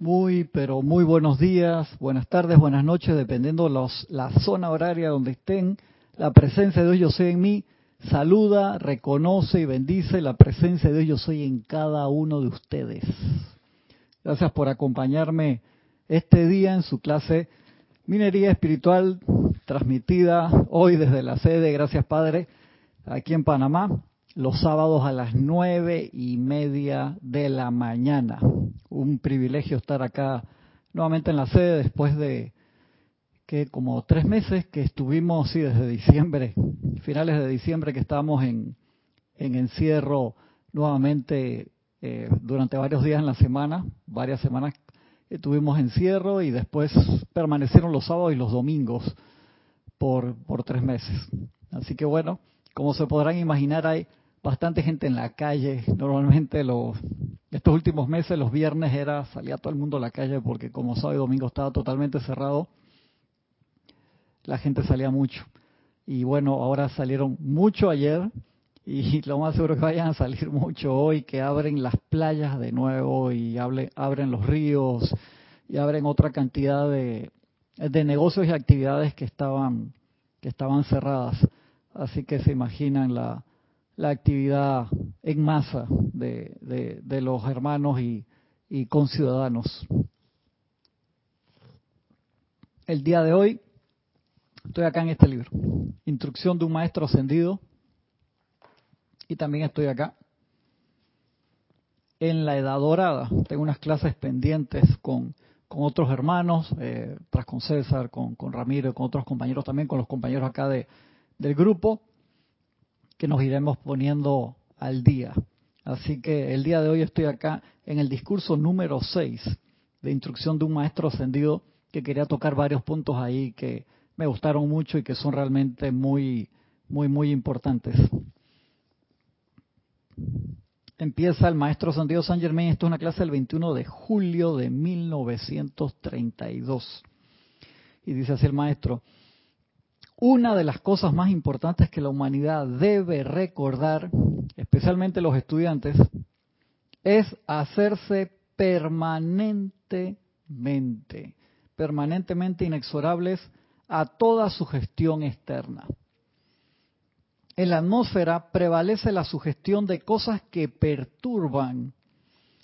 Muy, pero muy buenos días, buenas tardes, buenas noches, dependiendo los, la zona horaria donde estén. La presencia de Dios yo soy en mí. Saluda, reconoce y bendice la presencia de Dios yo soy en cada uno de ustedes. Gracias por acompañarme este día en su clase Minería Espiritual, transmitida hoy desde la sede, gracias Padre, aquí en Panamá los sábados a las nueve y media de la mañana. Un privilegio estar acá nuevamente en la sede después de que como tres meses que estuvimos, sí, desde diciembre, finales de diciembre que estábamos en, en encierro nuevamente eh, durante varios días en la semana, varias semanas tuvimos encierro y después permanecieron los sábados y los domingos por, por tres meses. Así que bueno, como se podrán imaginar, hay bastante gente en la calle. Normalmente los estos últimos meses, los viernes era salía todo el mundo a la calle porque como sábado y domingo estaba totalmente cerrado. La gente salía mucho. Y bueno, ahora salieron mucho ayer y lo más seguro que vayan a salir mucho hoy, que abren las playas de nuevo y abren los ríos y abren otra cantidad de, de negocios y actividades que estaban que estaban cerradas. Así que se imaginan la, la actividad en masa de, de, los hermanos y, conciudadanos. El día de hoy estoy acá en este libro, Instrucción de un Maestro Ascendido, y también estoy acá en la Edad Dorada. Tengo unas clases pendientes con, con otros hermanos, eh, tras con César, con, con Ramiro, con otros compañeros también, con los compañeros acá de, del grupo que nos iremos poniendo al día. Así que el día de hoy estoy acá en el discurso número 6 de instrucción de un maestro ascendido que quería tocar varios puntos ahí que me gustaron mucho y que son realmente muy, muy, muy importantes. Empieza el maestro ascendido San Germain. Esto es una clase del 21 de julio de 1932. Y dice así el maestro, una de las cosas más importantes que la humanidad debe recordar, especialmente los estudiantes, es hacerse permanentemente, permanentemente inexorables a toda sugestión externa. En la atmósfera prevalece la sugestión de cosas que perturban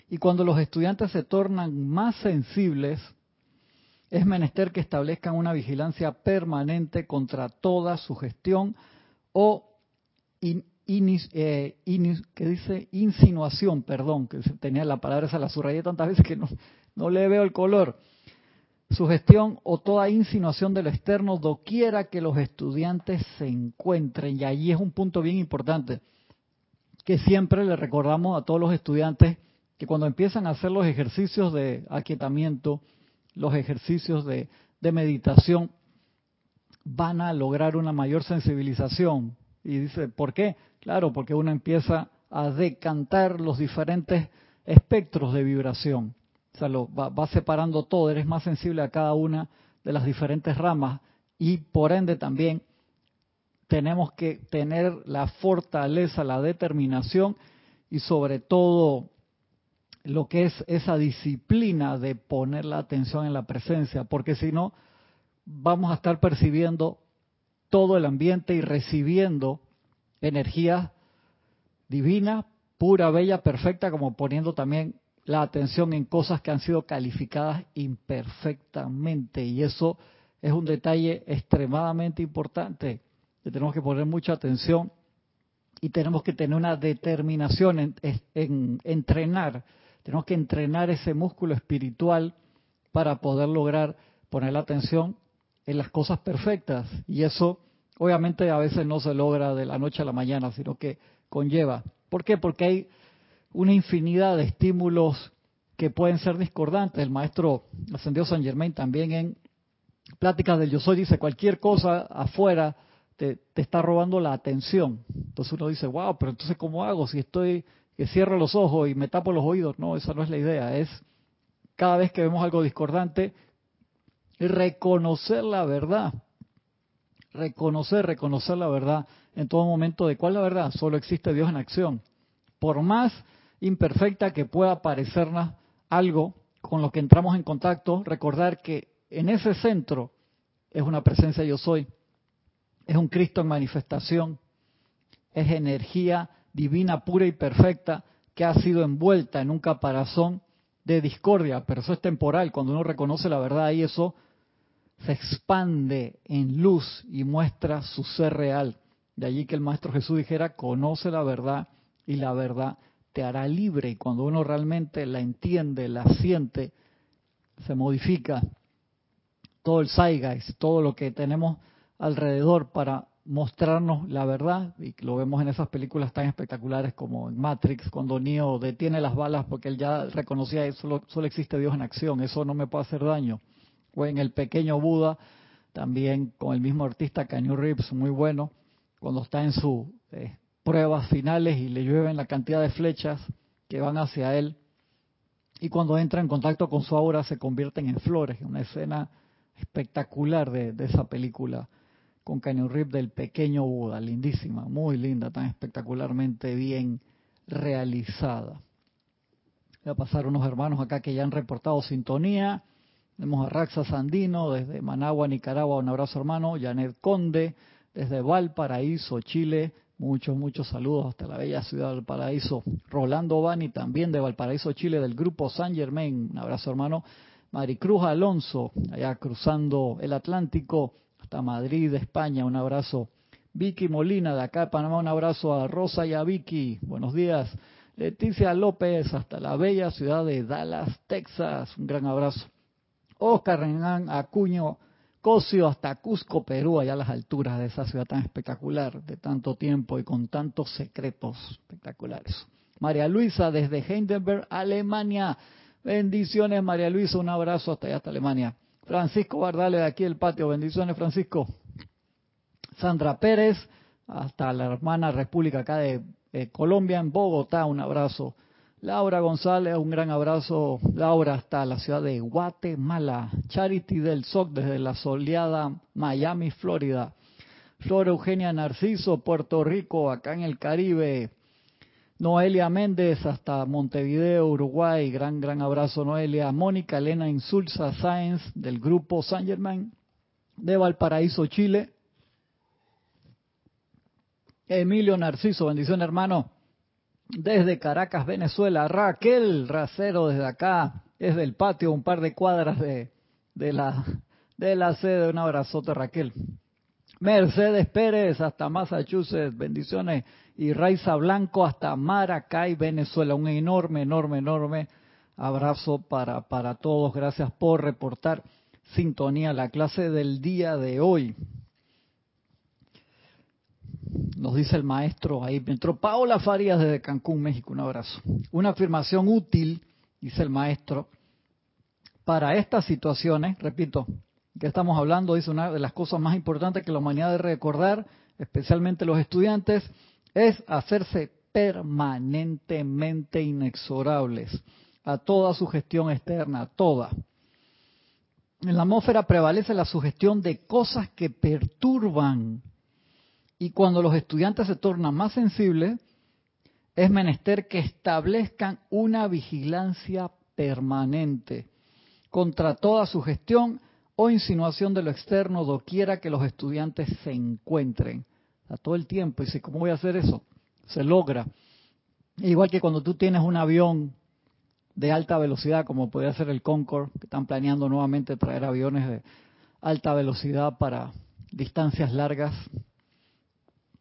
y cuando los estudiantes se tornan más sensibles, es menester que establezcan una vigilancia permanente contra toda sugestión o eh, que dice insinuación, perdón, que tenía la palabra esa la subrayé tantas veces que no, no le veo el color. Sugestión o toda insinuación de lo externo doquiera que los estudiantes se encuentren. Y allí es un punto bien importante que siempre le recordamos a todos los estudiantes que cuando empiezan a hacer los ejercicios de aquietamiento, los ejercicios de, meditación van a lograr una mayor sensibilización. Y dice, ¿por qué? Claro, porque uno empieza a decantar los diferentes espectros de vibración. O sea, lo, va, va, separando todo, eres más sensible a cada una de las diferentes ramas y por ende también tenemos que tener la fortaleza, la determinación y sobre todo lo que es esa disciplina de poner la atención en la presencia, porque si no, vamos a estar percibiendo todo el ambiente y recibiendo energía divina, pura, bella, perfecta, como poniendo también la atención en cosas que han sido calificadas imperfectamente. Y eso es un detalle extremadamente importante, que tenemos que poner mucha atención y tenemos que tener una determinación en, en entrenar tenemos que entrenar ese músculo espiritual para poder lograr poner la atención en las cosas perfectas. Y eso obviamente a veces no se logra de la noche a la mañana, sino que conlleva. ¿Por qué? Porque hay una infinidad de estímulos que pueden ser discordantes. El maestro Ascendió San Germain también en Pláticas del Yo Soy dice, cualquier cosa afuera te, te, está robando la atención. Entonces uno dice, wow, pero entonces ¿cómo hago si estoy que cierro los ojos y me tapo los oídos. No, esa no es la idea. Es cada vez que vemos algo discordante, reconocer la verdad. Reconocer, reconocer la verdad en todo momento. ¿De cuál la verdad? Solo existe Dios en acción. Por más imperfecta que pueda parecernos algo con lo que entramos en contacto, recordar que en ese centro es una presencia yo soy, es un Cristo en manifestación, es energía divina pura y perfecta que ha sido envuelta en un caparazón de discordia, pero eso es temporal, cuando uno reconoce la verdad y eso se expande en luz y muestra su ser real. De allí que el Maestro Jesús dijera, conoce la verdad y la verdad te hará libre. Y cuando uno realmente la entiende, la siente, se modifica todo el Zeitgeist, todo lo que tenemos alrededor para mostrarnos la verdad, y lo vemos en esas películas tan espectaculares como en Matrix, cuando Neo detiene las balas porque él ya reconocía que solo, solo existe Dios en acción, eso no me puede hacer daño. O en El Pequeño Buda, también con el mismo artista Canyon Reeves, muy bueno, cuando está en sus eh, pruebas finales y le llueven la cantidad de flechas que van hacia él, y cuando entra en contacto con su aura se convierten en flores, una escena espectacular de esa película con Canyon Rip del pequeño Buda, lindísima, muy linda, tan espectacularmente bien realizada. Voy a pasar unos hermanos acá que ya han reportado sintonía. Tenemos a Raxa Sandino desde Managua, Nicaragua, un abrazo hermano. Janet Conde desde Valparaíso, Chile. Muchos, muchos saludos hasta la bella ciudad de Valparaíso. Rolando Bani también de Valparaíso, Chile, del grupo San Germain. Un abrazo hermano. Maricruz Alonso, allá cruzando el Atlántico hasta Madrid, España, un abrazo. Vicky Molina, de acá Panamá, un abrazo a Rosa y a Vicky, buenos días. Leticia López, hasta la bella ciudad de Dallas, Texas, un gran abrazo. Oscar Renán Acuño Cosio, hasta Cusco, Perú, allá a las alturas de esa ciudad tan espectacular, de tanto tiempo y con tantos secretos espectaculares. María Luisa, desde Heidelberg, Alemania. Bendiciones, María Luisa, un abrazo hasta allá, hasta Alemania. Francisco Bardales de aquí el patio. Bendiciones, Francisco. Sandra Pérez, hasta la hermana República acá de Colombia, en Bogotá, un abrazo. Laura González, un gran abrazo. Laura, hasta la ciudad de Guatemala. Charity del SOC, desde la soleada Miami, Florida. Flor Eugenia Narciso, Puerto Rico, acá en el Caribe. Noelia Méndez hasta Montevideo, Uruguay. Gran, gran abrazo, Noelia. Mónica Elena Insulza Sáenz del grupo San Germain de Valparaíso, Chile. Emilio Narciso, bendición hermano. Desde Caracas, Venezuela. Raquel Racero desde acá, desde el patio, un par de cuadras de, de, la, de la sede. Un abrazote, Raquel. Mercedes Pérez hasta Massachusetts, bendiciones. Y Raiza Blanco hasta Maracay, Venezuela. Un enorme, enorme, enorme abrazo para, para todos. Gracias por reportar sintonía la clase del día de hoy. Nos dice el maestro ahí, entró Paola Farías desde Cancún, México. Un abrazo. Una afirmación útil, dice el maestro, para estas situaciones, repito, que estamos hablando, dice una de las cosas más importantes que la humanidad debe recordar, especialmente los estudiantes, es hacerse permanentemente inexorables a toda sugestión externa, toda. En la atmósfera prevalece la sugestión de cosas que perturban y cuando los estudiantes se tornan más sensibles, es menester que establezcan una vigilancia permanente contra toda sugestión o insinuación de lo externo doquiera que los estudiantes se encuentren. A todo el tiempo. Y dice, ¿cómo voy a hacer eso? Se logra. Igual que cuando tú tienes un avión de alta velocidad, como puede ser el Concorde, que están planeando nuevamente traer aviones de alta velocidad para distancias largas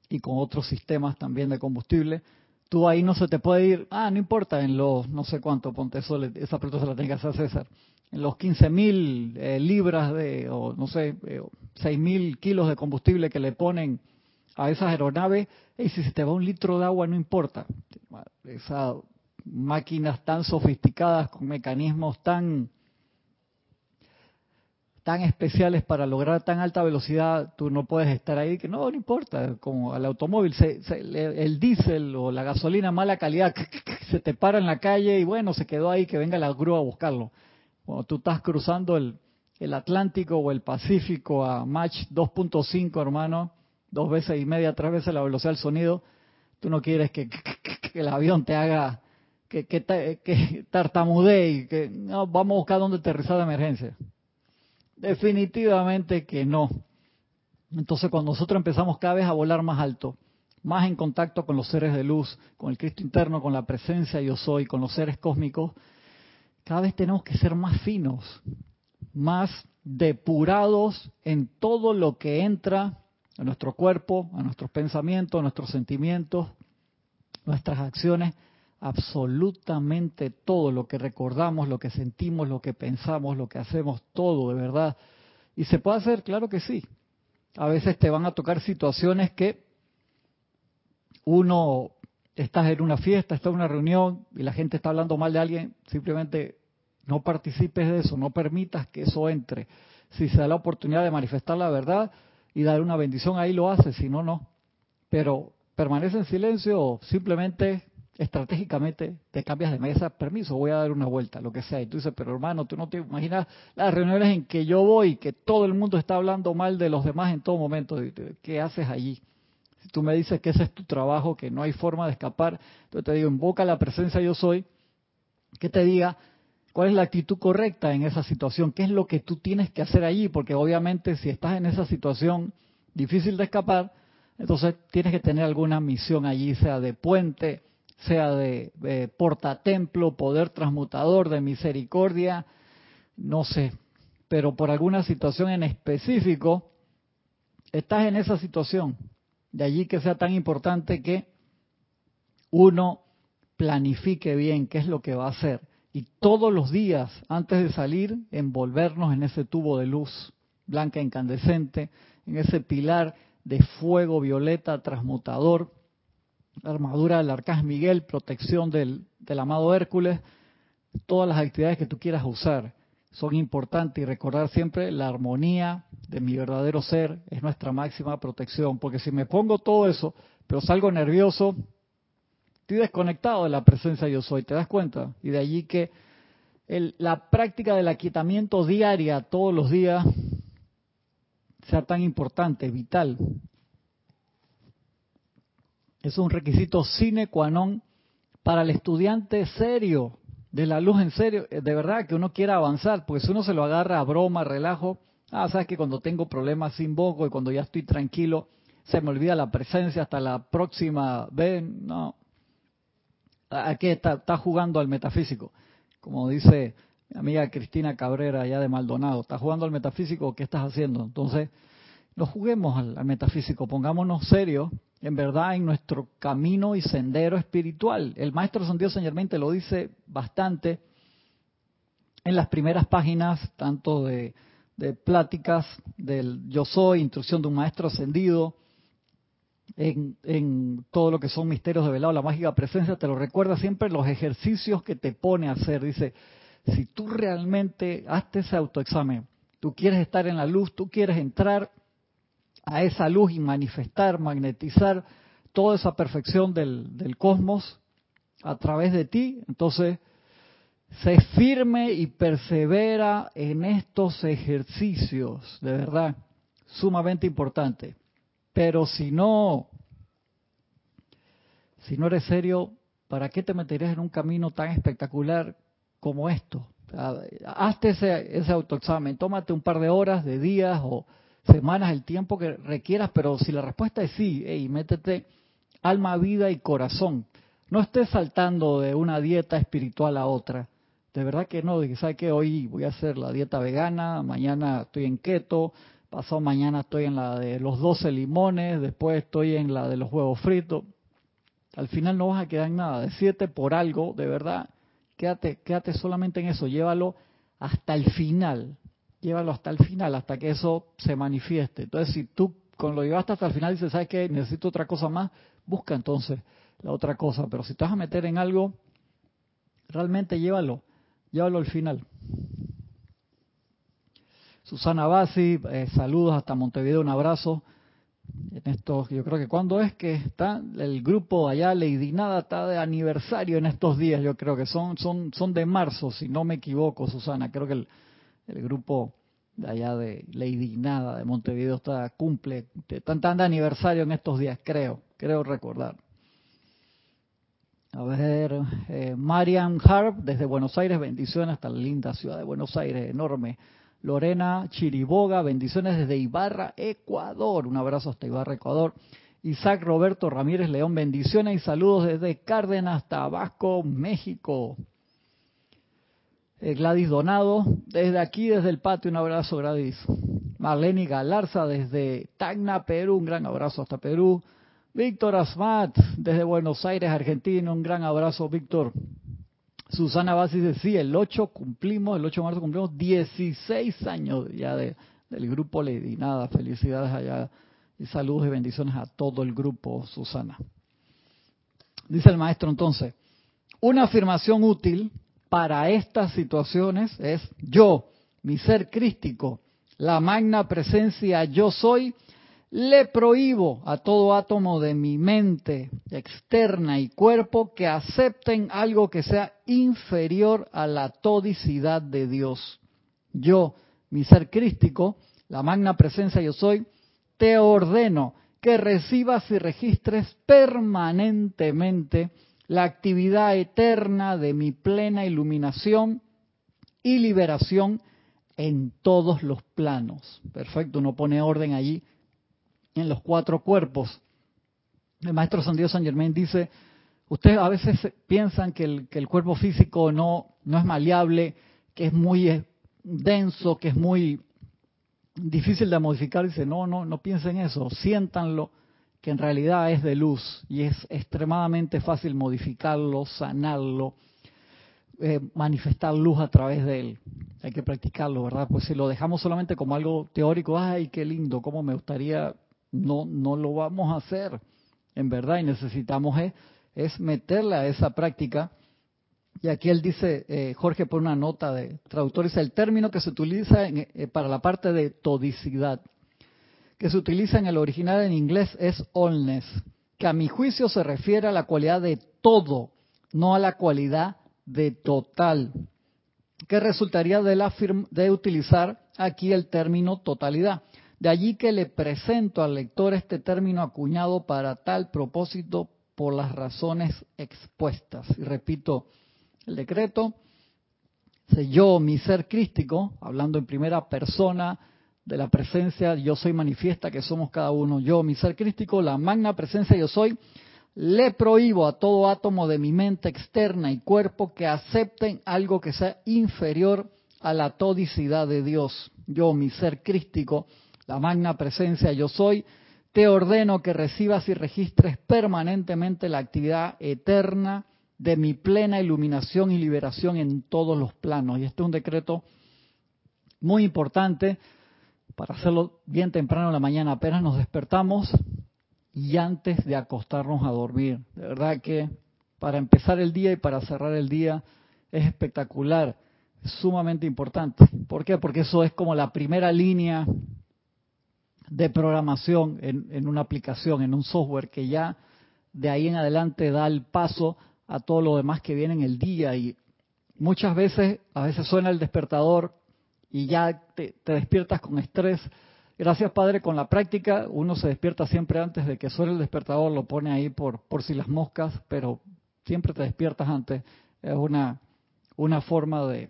y con otros sistemas también de combustible. Tú ahí no se te puede ir, ah, no importa, en los no sé cuánto, ponte eso, esa pregunta se la tenga que hacer César los 15.000 mil eh, libras de, o no sé, eh, 6 mil kilos de combustible que le ponen a esas aeronaves, y si se te va un litro de agua no importa. Esas máquinas tan sofisticadas con mecanismos tan tan especiales para lograr tan alta velocidad, tú no puedes estar ahí, que no, no importa, como al automóvil, el diésel o la gasolina mala calidad, se te para en la calle y bueno, se quedó ahí, que venga la grúa a buscarlo. Cuando tú estás cruzando el, Atlántico o el Pacífico a Mach 2.5, hermano, dos veces y media, tres veces la velocidad del sonido, tú no quieres que, el avión te haga que, que, que tartamudee y que no, vamos a buscar dónde aterrizar de emergencia. Definitivamente que no. Entonces cuando nosotros empezamos cada vez a volar más alto, más en contacto con los seres de luz, con el Cristo interno, con la presencia yo soy, con los seres cósmicos, cada vez tenemos que ser más finos, más depurados en todo lo que entra a nuestro cuerpo, a nuestros pensamientos, a nuestros sentimientos, nuestras acciones, absolutamente todo lo que recordamos, lo que sentimos, lo que pensamos, lo que hacemos, todo de verdad. Y se puede hacer, claro que sí. A veces te van a tocar situaciones que uno estás en una fiesta, está en una reunión y la gente está hablando mal de alguien, simplemente no participes de eso, no permitas que eso entre. Si se da la oportunidad de manifestar la verdad y dar una bendición, ahí lo haces, si no, no. Pero permanece en silencio o simplemente estratégicamente te cambias de mesa, permiso, voy a dar una vuelta, lo que sea. Y tú dices, pero hermano, tú no te imaginas las reuniones en que yo voy, que todo el mundo está hablando mal de los demás en todo momento. ¿Qué haces allí? Si tú me dices que ese es tu trabajo, que no hay forma de escapar, entonces te digo, invoca la presencia yo soy, que te diga cuál es la actitud correcta en esa situación, qué es lo que tú tienes que hacer allí, porque obviamente si estás en esa situación difícil de escapar, entonces tienes que tener alguna misión allí, sea de puente, sea de, portatemplo, poder transmutador, de misericordia, no sé, pero por alguna situación en específico, estás en esa situación. De allí que sea tan importante que uno planifique bien qué es lo que va a hacer y todos los días antes de salir envolvernos en ese tubo de luz blanca incandescente, en ese pilar de fuego violeta transmutador, armadura del arcángel Miguel, protección del, del amado Hércules, todas las actividades que tú quieras usar son importantes y recordar siempre la armonía de mi verdadero ser es nuestra máxima protección, porque si me pongo todo eso, pero salgo nervioso, estoy desconectado de la presencia yo soy, ¿te das cuenta? Y de allí que la práctica del aquietamiento diaria todos los días sea tan importante, vital, es un requisito sine qua non para el estudiante serio, de la luz en serio, eh, de verdad que uno quiera avanzar, porque si uno se lo agarra a broma, relajo, ah, sabes que cuando tengo problemas sin boco y cuando ya estoy tranquilo, se me olvida la presencia hasta la próxima vez, no. Aquí está, está jugando al metafísico, como dice mi amiga Cristina Cabrera allá de Maldonado, está jugando al metafísico, ¿qué estás haciendo? Entonces, no juguemos al, metafísico, pongámonos serios, en verdad, en nuestro camino y sendero espiritual. El maestro San Dios lo dice bastante en las primeras páginas, tanto de, pláticas del Yo Soy, instrucción de un maestro ascendido, en, todo lo que son misterios de velado, la mágica presencia, te lo recuerda siempre los ejercicios que te pone a hacer. Dice, si tú realmente hazte ese autoexamen, tú quieres estar en la luz, tú quieres entrar a esa luz y manifestar, magnetizar toda esa perfección del, del cosmos a través de ti, entonces sé firme y persevera en estos ejercicios, de verdad, sumamente importante. Pero si no, si no eres serio, ¿para qué te meterías en un camino tan espectacular como esto? Hazte ese, ese autoexamen, tómate un par de horas, de días o semanas, el tiempo que requieras, pero si la respuesta es sí, hey, métete alma, vida y corazón. No estés saltando de una dieta espiritual a otra. De verdad que no, de que hoy voy a hacer la dieta vegana, mañana estoy en keto, pasado mañana estoy en la de los 12 limones, después estoy en la de los huevos fritos. Al final no vas a quedar en nada. Decídete por algo, de verdad, quédate, quédate solamente en eso, llévalo hasta el final llévalo hasta el final, hasta que eso se manifieste. Entonces, si tú con lo llevaste hasta el final y dices, ¿sabes qué? Necesito otra cosa más, busca entonces la otra cosa. Pero si te vas a meter en algo, realmente llévalo, llévalo al final. Susana Bassi, eh, saludos hasta Montevideo, un abrazo. En estos, yo creo que cuando es que está el grupo allá, Lady Nada, está de aniversario en estos días, yo creo que son, son, son de marzo, si no me equivoco, Susana. Creo que el, el grupo de allá de Lady Nada de Montevideo está cumple tan tan de aniversario en estos días, creo, creo recordar. A ver, eh, Marian Harp desde Buenos Aires, bendiciones hasta la linda ciudad de Buenos Aires, enorme. Lorena Chiriboga, bendiciones desde Ibarra, Ecuador. Un abrazo hasta Ibarra, Ecuador. Isaac Roberto Ramírez León, bendiciones y saludos desde Cárdenas, Tabasco, México. Eh, Gladys Donado, desde aquí, desde el patio, un abrazo Gladys. Marlene Galarza, desde Tacna, Perú, un gran abrazo hasta Perú. Víctor Asmat, desde Buenos Aires, Argentina, un gran abrazo, Víctor. Susana Basis decía, el 8 cumplimos, el 8 de marzo cumplimos 16 años ya de, del grupo Lady. Nada, felicidades allá y saludos y bendiciones a todo el grupo, Susana. Dice el maestro entonces, una afirmación útil para estas situaciones es yo, mi ser crístico, la magna presencia yo soy, le prohíbo a todo átomo de mi mente externa y cuerpo que acepten algo que sea inferior a la todicidad de Dios. Yo, mi ser crístico, la magna presencia yo soy, te ordeno que recibas y registres permanentemente la actividad eterna de mi plena iluminación y liberación en todos los planos. Perfecto, uno pone orden allí en los cuatro cuerpos. El maestro San Dios San Germain dice, ustedes a veces piensan que el, cuerpo físico no, no es maleable, que es muy eh, denso, que es muy difícil de modificar. Dice, no, no, no piensen eso, siéntanlo que en realidad es de luz y es extremadamente fácil modificarlo, sanarlo, eh, manifestar luz a través de él. Hay que practicarlo, ¿verdad? Pues si lo dejamos solamente como algo teórico, ay, qué lindo, cómo me gustaría, no, no lo vamos a hacer, en verdad, y necesitamos es, es meterle a esa práctica. Y aquí él dice, eh, Jorge pone una nota de traductor, dice el término que se utiliza eh, para la parte de todicidad que se utiliza en el original en inglés es allness, que a mi juicio se refiere a la cualidad de todo, no a la cualidad de total, que resultaría de, de utilizar aquí el término totalidad. De allí que le presento al lector este término acuñado para tal propósito por las razones expuestas. Y repito, el decreto, yo, mi ser crístico, hablando en primera persona, de la presencia yo soy manifiesta que somos cada uno. Yo, mi ser crístico, la magna presencia yo soy, le prohíbo a todo átomo de mi mente externa y cuerpo que acepten algo que sea inferior a la todicidad de Dios. Yo, mi ser crístico, la magna presencia yo soy, te ordeno que recibas y registres permanentemente la actividad eterna de mi plena iluminación y liberación en todos los planos. Y este es un decreto muy importante para hacerlo bien temprano en la mañana, apenas nos despertamos y antes de acostarnos a dormir. De verdad que para empezar el día y para cerrar el día es espectacular, es sumamente importante. ¿Por qué? Porque eso es como la primera línea de programación en, en una aplicación, en un software que ya de ahí en adelante da el paso a todo lo demás que viene en el día y muchas veces, a veces suena el despertador y ya te, despiertas con estrés. Gracias, Padre, con la práctica uno se despierta siempre antes de que suene el despertador, lo pone ahí por, por si las moscas, pero siempre te despiertas antes. Es una, una forma de,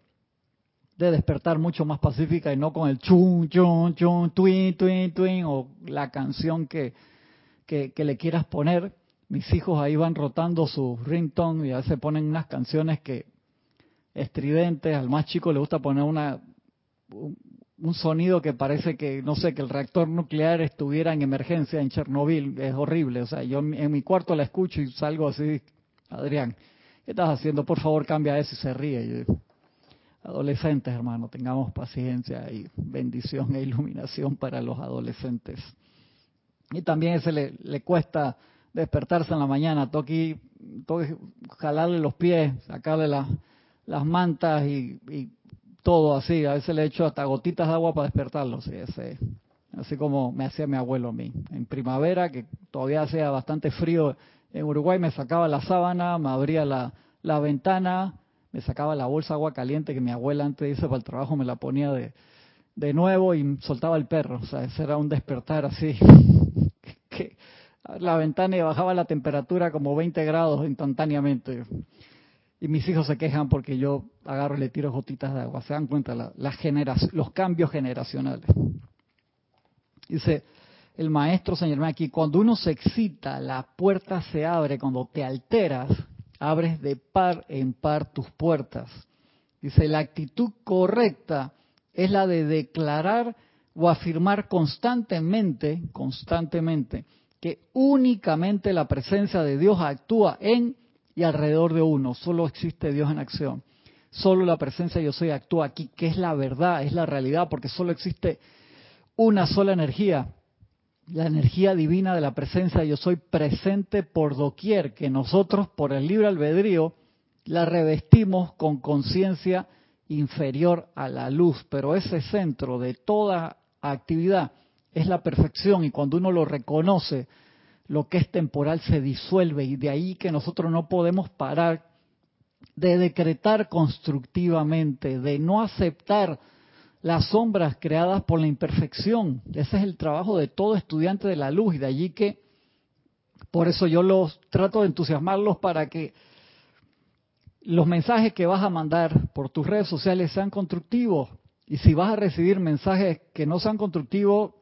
de despertar mucho más pacífica y no con el chun, chun, chun, twin, twin, twin o la canción que, que, le quieras poner. Mis hijos ahí van rotando su ringtone y a veces ponen unas canciones que estridentes. Al más chico le gusta poner una un sonido que parece que, no sé, que el reactor nuclear estuviera en emergencia en Chernobyl. Es horrible. O sea, yo en mi cuarto la escucho y salgo así, Adrián, ¿qué estás haciendo? Por favor, cambia eso y se ríe. adolescentes, hermano, tengamos paciencia y bendición e iluminación para los adolescentes. Y también ese le, cuesta despertarse en la mañana, toque, toque jalarle los pies, sacarle las mantas y todo así. A veces le echo hasta gotitas de agua para despertarlo. Sí, así como me hacía mi abuelo a mí. En primavera, que todavía hacía bastante frío en Uruguay, me sacaba la sábana, me abría la, la ventana, me sacaba la bolsa de agua caliente que mi abuela antes irse para el trabajo me la ponía de, de nuevo y soltaba el perro. O sea, ese era un despertar así que la ventana y bajaba la temperatura como 20 grados instantáneamente. Y mis hijos se quejan porque yo agarro y le tiro gotitas de agua. Se dan cuenta los cambios generacionales. Dice el maestro señor aquí, cuando uno se excita, la puerta se abre. Cuando te alteras, abres de par en par tus puertas. Dice, la actitud correcta es la de declarar o afirmar constantemente, constantemente, que únicamente la presencia de Dios actúa en y alrededor de uno. Solo existe Dios en acción. Solo la presencia yo soy actúa aquí, que es la verdad, es la realidad, porque solo existe una sola energía. La energía divina de la presencia yo soy presente por doquier, que nosotros por el libre albedrío la revestimos con conciencia inferior a la luz, pero ese centro de toda actividad es la perfección y cuando uno lo reconoce, lo que es temporal se disuelve y de ahí que nosotros no podemos parar de decretar constructivamente, de no aceptar las sombras creadas por la imperfección. Ese es el trabajo de todo estudiante de la luz y de allí que por eso yo los trato de entusiasmarlos para que los mensajes que vas a mandar por tus redes sociales sean constructivos. Y si vas a recibir mensajes que no sean constructivos,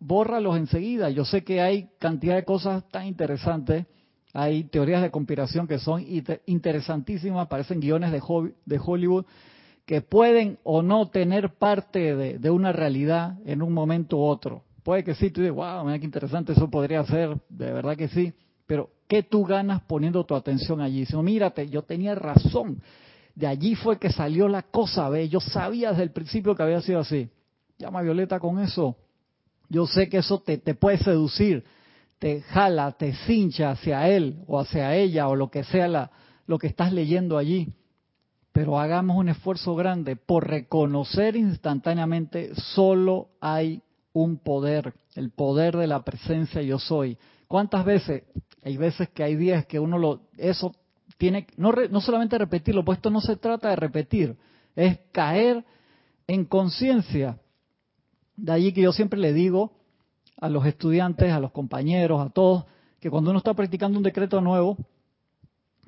bórralos enseguida. Yo sé que hay cantidad de cosas tan interesantes, hay teorías de conspiración que son interesantísimas, parecen guiones de, Hollywood, que pueden o no tener parte de, una realidad en un momento u otro. Puede que sí, tú dices, wow, mira qué interesante, eso podría ser, de verdad que sí, pero ¿qué tú ganas poniendo tu atención allí? Si mírate, yo tenía razón, de allí fue que salió la cosa, ve, yo sabía desde el principio que había sido así. Llama Violeta con eso. Yo sé que eso te, puede seducir, te jala, te cincha hacia él o hacia ella o lo que sea la, lo que estás leyendo allí. Pero hagamos un esfuerzo grande por reconocer instantáneamente solo hay un poder, el poder de la presencia yo soy. ¿Cuántas veces? Hay veces que hay días que uno lo, eso tiene, no, no solamente repetirlo, pues esto no se trata de repetir, es caer en conciencia de allí que yo siempre le digo a los estudiantes, a los compañeros, a todos, que cuando uno está practicando un decreto nuevo,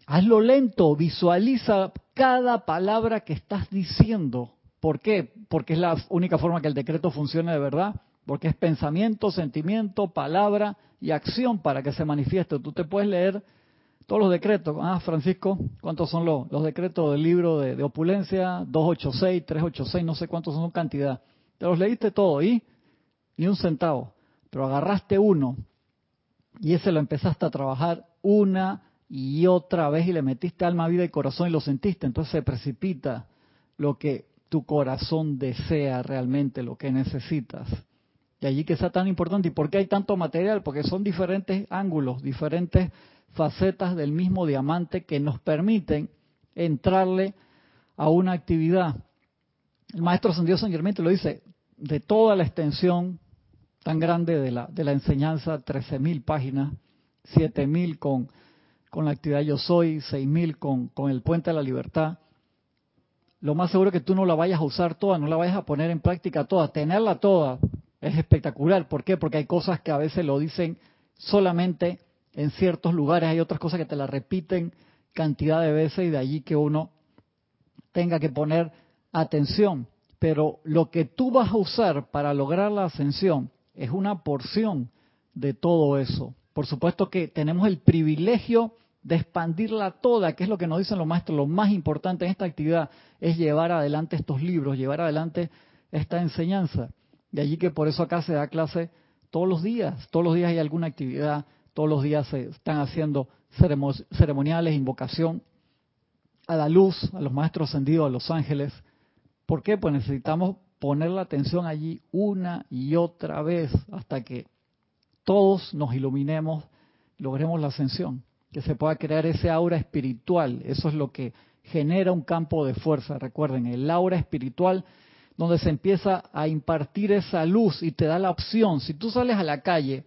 hazlo lento, visualiza cada palabra que estás diciendo. ¿Por qué? Porque es la única forma que el decreto funcione de verdad, porque es pensamiento, sentimiento, palabra y acción para que se manifieste. Tú te puedes leer todos los decretos. Ah, Francisco, ¿cuántos son los, los decretos del libro de, de opulencia? 286, 386, no sé cuántos son cantidad. Te los leíste todo y ni un centavo, pero agarraste uno y ese lo empezaste a trabajar una y otra vez y le metiste alma, vida y corazón y lo sentiste, entonces se precipita lo que tu corazón desea realmente, lo que necesitas. Y allí que sea tan importante. ¿Y por qué hay tanto material? Porque son diferentes ángulos, diferentes facetas del mismo diamante que nos permiten entrarle a una actividad. El maestro San Dios San Germán te lo dice, de toda la extensión tan grande de la, de la enseñanza, 13.000 páginas, 7.000 con, con la actividad Yo Soy, 6.000 con, con el Puente de la Libertad. Lo más seguro es que tú no la vayas a usar toda, no la vayas a poner en práctica toda. Tenerla toda es espectacular. ¿Por qué? Porque hay cosas que a veces lo dicen solamente en ciertos lugares, hay otras cosas que te la repiten cantidad de veces y de allí que uno tenga que poner atención pero lo que tú vas a usar para lograr la ascensión es una porción de todo eso. Por supuesto que tenemos el privilegio de expandirla toda, que es lo que nos dicen los maestros, lo más importante en esta actividad es llevar adelante estos libros, llevar adelante esta enseñanza. De allí que por eso acá se da clase todos los días, todos los días hay alguna actividad, todos los días se están haciendo ceremoniales, invocación a la luz, a los maestros ascendidos, a los ángeles, ¿Por qué? Pues necesitamos poner la atención allí una y otra vez hasta que todos nos iluminemos, logremos la ascensión, que se pueda crear ese aura espiritual. Eso es lo que genera un campo de fuerza. Recuerden, el aura espiritual donde se empieza a impartir esa luz y te da la opción. Si tú sales a la calle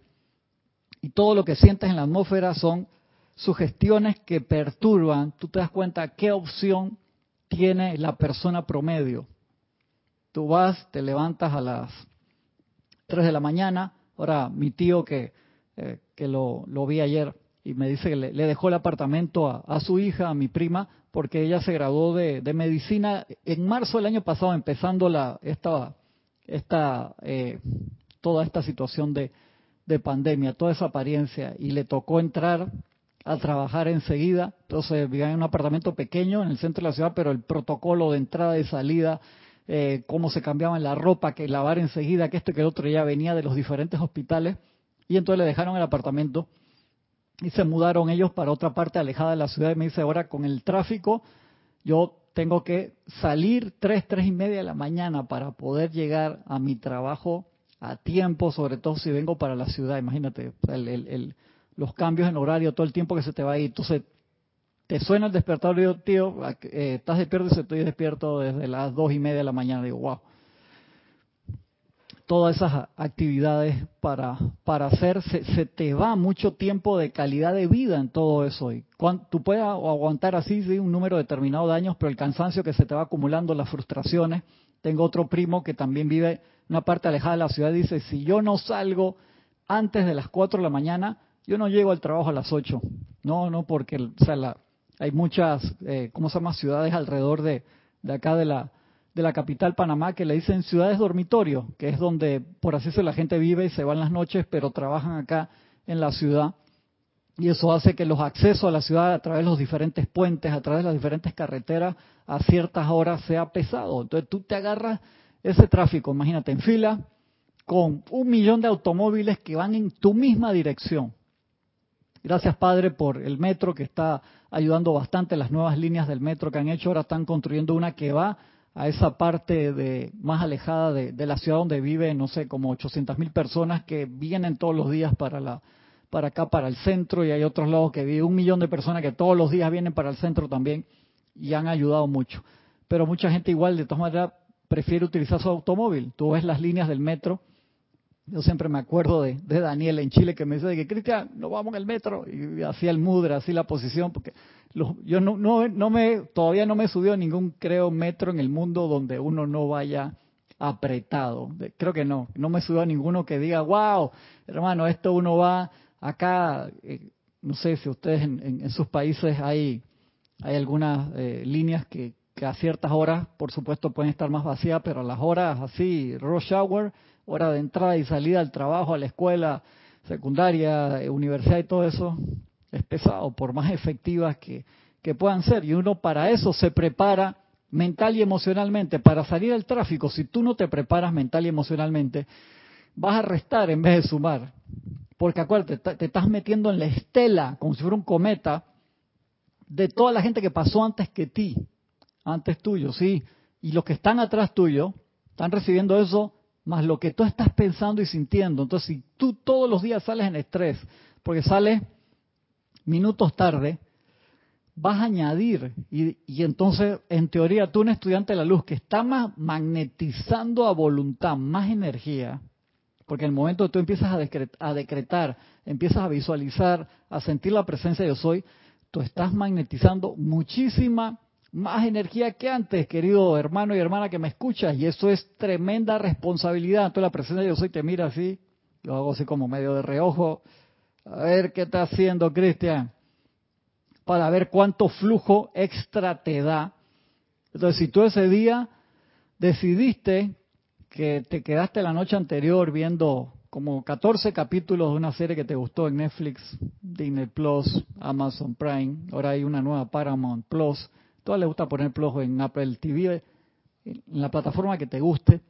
y todo lo que sientes en la atmósfera son sugestiones que perturban, tú te das cuenta qué opción tiene la persona promedio. Tú vas, te levantas a las 3 de la mañana. Ahora, mi tío que eh, que lo, lo, vi ayer y me dice que le, dejó el apartamento a, su hija, a mi prima, porque ella se graduó de, medicina en marzo del año pasado, empezando la esta, esta eh, toda esta situación de, de pandemia, toda esa apariencia, y le tocó entrar a trabajar enseguida. Entonces vivía en un apartamento pequeño en el centro de la ciudad, pero el protocolo de entrada y salida, eh, cómo se cambiaban la ropa, que lavar enseguida, que esto que el otro ya venía de los diferentes hospitales. Y entonces le dejaron el apartamento y se mudaron ellos para otra parte alejada de la ciudad. Y me dice, ahora con el tráfico, yo tengo que salir tres, tres y media de la mañana para poder llegar a mi trabajo a tiempo, sobre todo si vengo para la ciudad. Imagínate los cambios en horario, todo el tiempo que se te va a ir. Entonces, te suena el despertador y digo, tío, eh, estás despierto y estoy despierto desde las dos y media de la mañana. Digo, wow. Todas esas actividades para, para hacer, se, te va mucho tiempo de calidad de vida en todo eso. Y tú puedes aguantar así sí, un número determinado de años, pero el cansancio que se te va acumulando, las frustraciones. Tengo otro primo que también vive una parte alejada de la ciudad, dice, si yo no salgo antes de las 4 de la mañana, yo no llego al trabajo a las 8. No, no, porque o sea, hay muchas, eh, ¿cómo se llama?, ciudades alrededor de, de acá de la, de la capital Panamá que le dicen ciudades dormitorio, que es donde, por así decirlo, la gente vive y se va en las noches, pero trabajan acá en la ciudad. Y eso hace que los accesos a la ciudad a través de los diferentes puentes, a través de las diferentes carreteras, a ciertas horas sea pesado. Entonces tú te agarras ese tráfico, imagínate, en fila, con un millón de automóviles que van en tu misma dirección. Gracias, Padre, por el metro que está ayudando bastante, las nuevas líneas del metro que han hecho. Ahora están construyendo una que va a esa parte de más alejada de, la ciudad donde vive, no sé, como 800 mil personas que vienen todos los días para la para acá, para el centro, y hay otros lados que vive un millón de personas que todos los días vienen para el centro también y han ayudado mucho. Pero mucha gente igual, de todas maneras, prefiere utilizar su automóvil. Tú ves las líneas del metro. Yo siempre me acuerdo de, Daniel en Chile que me dice que Cristian, nos vamos en el metro y hacía el mudra, así la posición, porque yo no, no, no me, todavía no me a ningún, creo, metro en el mundo donde uno no vaya apretado. Creo que no, no me he subido a ninguno que diga, wow, hermano, esto uno va acá, eh, no sé si ustedes en, sus países hay, hay algunas eh, líneas que, que a ciertas horas, por supuesto, pueden estar más vacías, pero a las horas así, rush hour, hora de entrada y salida al trabajo, a la escuela secundaria, eh, universidad y todo eso, es pesado, por más efectivas que, que puedan ser. Y uno para eso se prepara mental y emocionalmente. Para salir al tráfico, si tú no te preparas mental y emocionalmente, vas a restar en vez de sumar. Porque acuérdate, te estás metiendo en la estela, como si fuera un cometa, de toda la gente que pasó antes que ti antes tuyo, sí. Y los que están atrás tuyo están recibiendo eso más lo que tú estás pensando y sintiendo. Entonces, si tú todos los días sales en estrés, porque sales minutos tarde, vas a añadir. Y, entonces, en teoría, tú, un estudiante de la luz que está más magnetizando a voluntad, más energía, porque en el momento que tú empiezas a decretar, a decretar, empiezas a visualizar, a sentir la presencia de yo soy, tú estás magnetizando muchísima más energía que antes, querido hermano y hermana que me escuchas, y eso es tremenda responsabilidad. Entonces la presencia de Dios hoy te mira así, lo hago así como medio de reojo, a ver qué está haciendo Cristian, para ver cuánto flujo extra te da. Entonces si tú ese día decidiste que te quedaste la noche anterior viendo como 14 capítulos de una serie que te gustó en Netflix, Disney Plus, Amazon Prime, ahora hay una nueva Paramount Plus, todas les gusta poner plus en Apple TV, en la plataforma que te guste,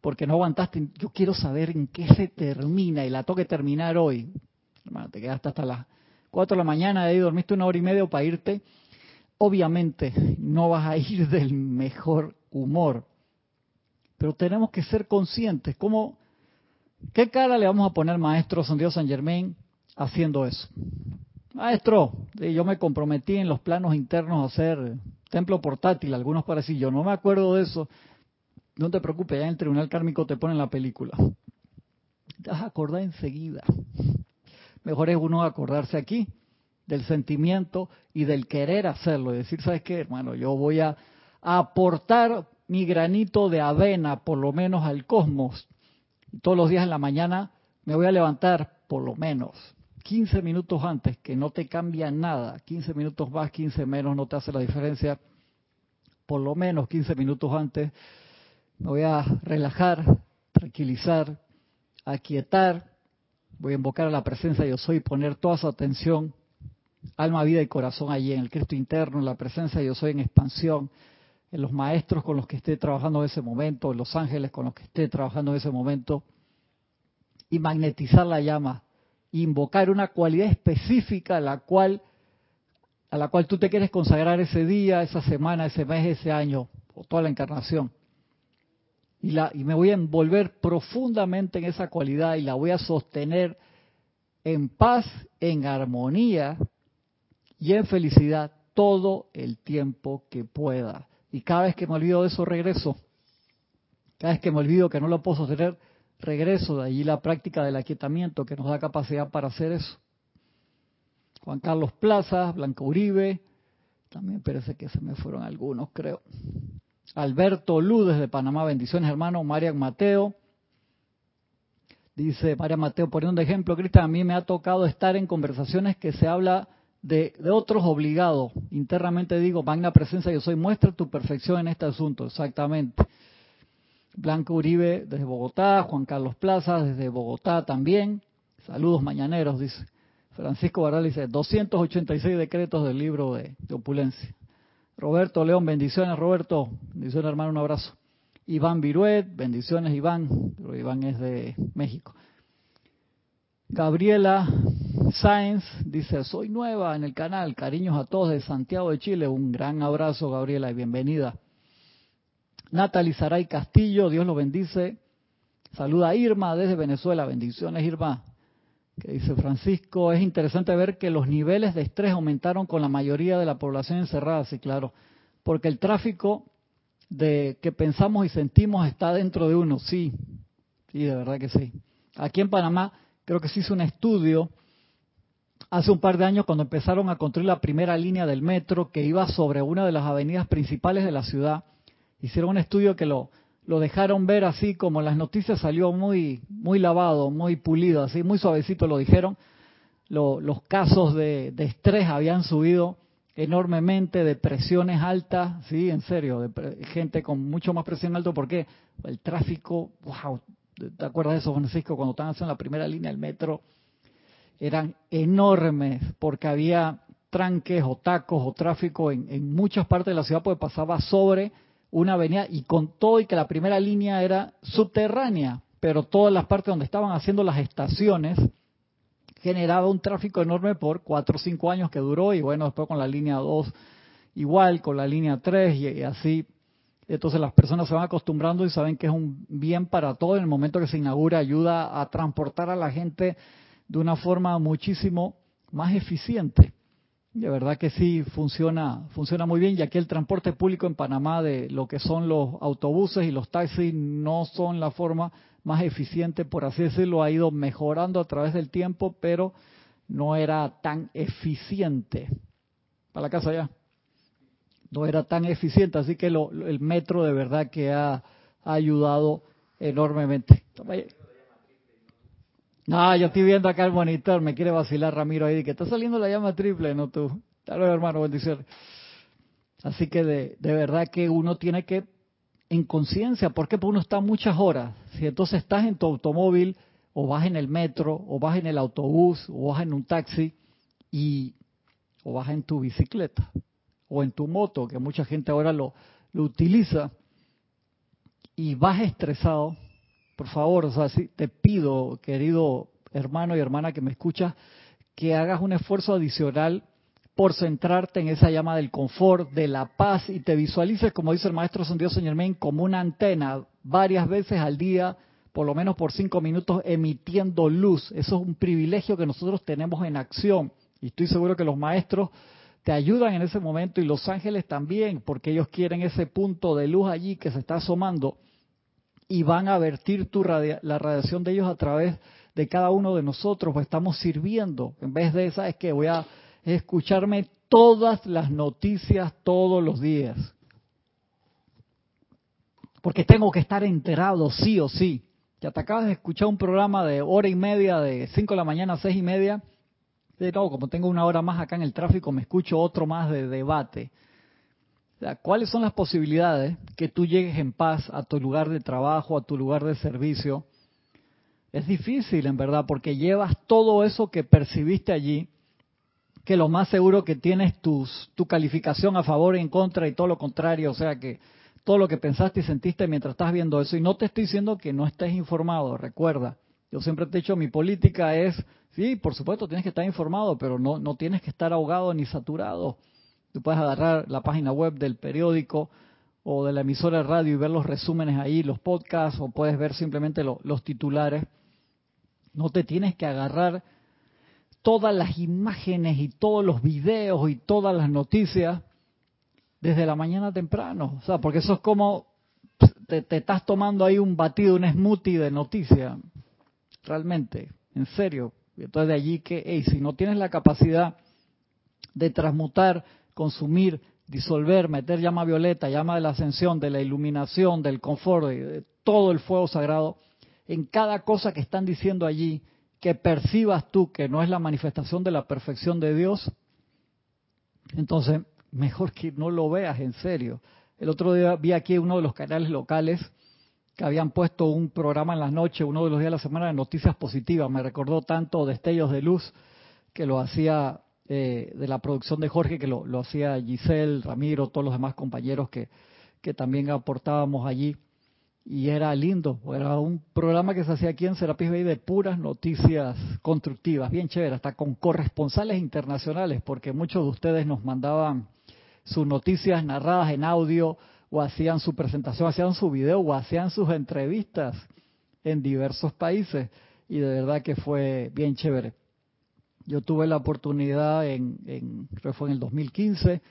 porque no aguantaste. Yo quiero saber en qué se termina y la toque terminar hoy. Hermano, te quedaste hasta las 4 de la mañana, de ahí dormiste una hora y media para irte. Obviamente no vas a ir del mejor humor, pero tenemos que ser conscientes. ¿Cómo, ¿Qué cara le vamos a poner, maestro San Dios San Germain, haciendo eso? Maestro, yo me comprometí en los planos internos a hacer templo portátil, algunos parecen, yo no me acuerdo de eso. No te preocupes, ya en el tribunal kármico te ponen la película. Te vas a acordar enseguida. Mejor es uno acordarse aquí del sentimiento y del querer hacerlo. Y decir, ¿sabes qué, hermano? Yo voy a aportar mi granito de avena, por lo menos al cosmos. todos los días en la mañana me voy a levantar por lo menos 15 minutos antes, que no te cambia nada, 15 minutos más, 15 menos, no te hace la diferencia, por lo menos 15 minutos antes, me voy a relajar, tranquilizar, aquietar, voy a invocar a la presencia yo soy, poner toda su atención, alma, vida y corazón allí en el Cristo interno, en la presencia de yo soy en expansión, en los maestros con los que esté trabajando en ese momento, en los ángeles con los que esté trabajando en ese momento, y magnetizar la llama, invocar una cualidad específica a la cual a la cual tú te quieres consagrar ese día, esa semana, ese mes, ese año, o toda la encarnación. Y, la, y me voy a envolver profundamente en esa cualidad y la voy a sostener en paz, en armonía y en felicidad todo el tiempo que pueda. Y cada vez que me olvido de eso, regreso. Cada vez que me olvido que no lo puedo sostener, regreso. De allí la práctica del aquietamiento que nos da capacidad para hacer eso. Juan Carlos Plaza, Blanca Uribe, también parece que se me fueron algunos, creo. Alberto Lu desde Panamá, bendiciones hermano. Marian Mateo, dice Marian Mateo, poniendo un ejemplo, Cristian, a mí me ha tocado estar en conversaciones que se habla de, otros obligados. Internamente digo, magna presencia, yo soy, muestra tu perfección en este asunto, exactamente. Blanco Uribe desde Bogotá, Juan Carlos Plaza desde Bogotá también. Saludos mañaneros, dice. Francisco Barral dice, 286 decretos del libro de, opulencia. Roberto León, bendiciones Roberto, bendiciones hermano, un abrazo. Iván Viruet, bendiciones Iván, pero Iván es de México. Gabriela Sáenz dice, soy nueva en el canal, cariños a todos de Santiago de Chile, un gran abrazo Gabriela y bienvenida. Natalie Saray Castillo, Dios lo bendice. Saluda a Irma desde Venezuela, bendiciones Irma. Que dice Francisco, es interesante ver que los niveles de estrés aumentaron con la mayoría de la población encerrada, sí, claro, porque el tráfico de que pensamos y sentimos está dentro de uno, sí, sí, de verdad que sí. Aquí en Panamá creo que se hizo un estudio hace un par de años cuando empezaron a construir la primera línea del metro que iba sobre una de las avenidas principales de la ciudad. Hicieron un estudio que lo, lo dejaron ver así como las noticias salió muy, muy lavado, muy pulido, así muy suavecito lo dijeron. los casos de, estrés habían subido enormemente, de presiones altas, sí, en serio, de gente con mucho más presión alta, porque el tráfico, wow, ¿te acuerdas de eso, Francisco? Cuando estaban haciendo la primera línea del metro, eran enormes, porque había tranques o tacos o tráfico en, en muchas partes de la ciudad, porque pasaba sobre una avenida y con todo y que la primera línea era subterránea, pero todas las partes donde estaban haciendo las estaciones generaba un tráfico enorme por cuatro o cinco años que duró y bueno, después con la línea 2 igual, con la línea 3 y, así. Entonces las personas se van acostumbrando y saben que es un bien para todo. En el momento que se inaugura ayuda a transportar a la gente de una forma muchísimo más eficiente. De verdad que sí funciona, funciona muy bien. Y aquí el transporte público en Panamá de lo que son los autobuses y los taxis no son la forma más eficiente, por así decirlo, ha ido mejorando a través del tiempo, pero no era tan eficiente. Para la casa ya. No era tan eficiente, así que el metro de verdad que ha ayudado enormemente. No, yo estoy viendo acá el monitor, me quiere vacilar Ramiro ahí, que está saliendo la llama triple, no tú. Hasta luego, hermano, bendiciones. Así que de, de verdad que uno tiene que, en conciencia, porque uno está muchas horas. Si entonces estás en tu automóvil, o vas en el metro, o vas en el autobús, o vas en un taxi, y, o vas en tu bicicleta, o en tu moto, que mucha gente ahora lo, lo utiliza, y vas estresado, por favor, o sea, te pido, querido hermano y hermana que me escuchas, que hagas un esfuerzo adicional por centrarte en esa llama del confort, de la paz y te visualices, como dice el maestro San Dios Señor como una antena varias veces al día, por lo menos por cinco minutos, emitiendo luz. Eso es un privilegio que nosotros tenemos en acción. Y estoy seguro que los maestros te ayudan en ese momento y los ángeles también, porque ellos quieren ese punto de luz allí que se está asomando y van a vertir tu la radiación de ellos a través de cada uno de nosotros, pues estamos sirviendo. En vez de esa es que voy a escucharme todas las noticias todos los días. Porque tengo que estar enterado sí o sí. Ya te acabas de escuchar un programa de hora y media, de 5 de la mañana a 6 y media. De nuevo, como tengo una hora más acá en el tráfico, me escucho otro más de debate. ¿Cuáles son las posibilidades que tú llegues en paz a tu lugar de trabajo, a tu lugar de servicio? Es difícil, en verdad, porque llevas todo eso que percibiste allí, que lo más seguro que tienes tus, tu calificación a favor en contra y todo lo contrario, o sea que todo lo que pensaste y sentiste mientras estás viendo eso. Y no te estoy diciendo que no estés informado, recuerda. Yo siempre te he dicho, mi política es, sí, por supuesto, tienes que estar informado, pero no, no tienes que estar ahogado ni saturado. Tú puedes agarrar la página web del periódico o de la emisora de radio y ver los resúmenes ahí, los podcasts, o puedes ver simplemente los titulares. No te tienes que agarrar todas las imágenes y todos los videos y todas las noticias desde la mañana temprano. O sea, porque eso es como te, estás tomando ahí un batido, un smoothie de noticias. Realmente, en serio. Entonces de allí que, hey, si no tienes la capacidad de transmutar, consumir, disolver, meter llama violeta, llama de la ascensión, de la iluminación, del confort, de todo el fuego sagrado, en cada cosa que están diciendo allí, que percibas tú que no es la manifestación de la perfección de Dios, entonces mejor que no lo veas en serio. El otro día vi aquí uno de los canales locales que habían puesto un programa en la noche, uno de los días de la semana de noticias positivas. Me recordó tanto Destellos de Luz, que lo hacía eh, de la producción de Jorge, que lo, lo, hacía Giselle, Ramiro, todos los demás compañeros que, que también aportábamos allí. Y era lindo, era un programa que se hacía aquí en Serapis Bay de puras noticias constructivas, bien chévere, hasta con corresponsales internacionales, porque muchos de ustedes nos mandaban sus noticias narradas en audio o hacían su presentación, hacían su video o hacían sus entrevistas en diversos países y de verdad que fue bien chévere. Yo tuve la oportunidad en, en fue en el 2015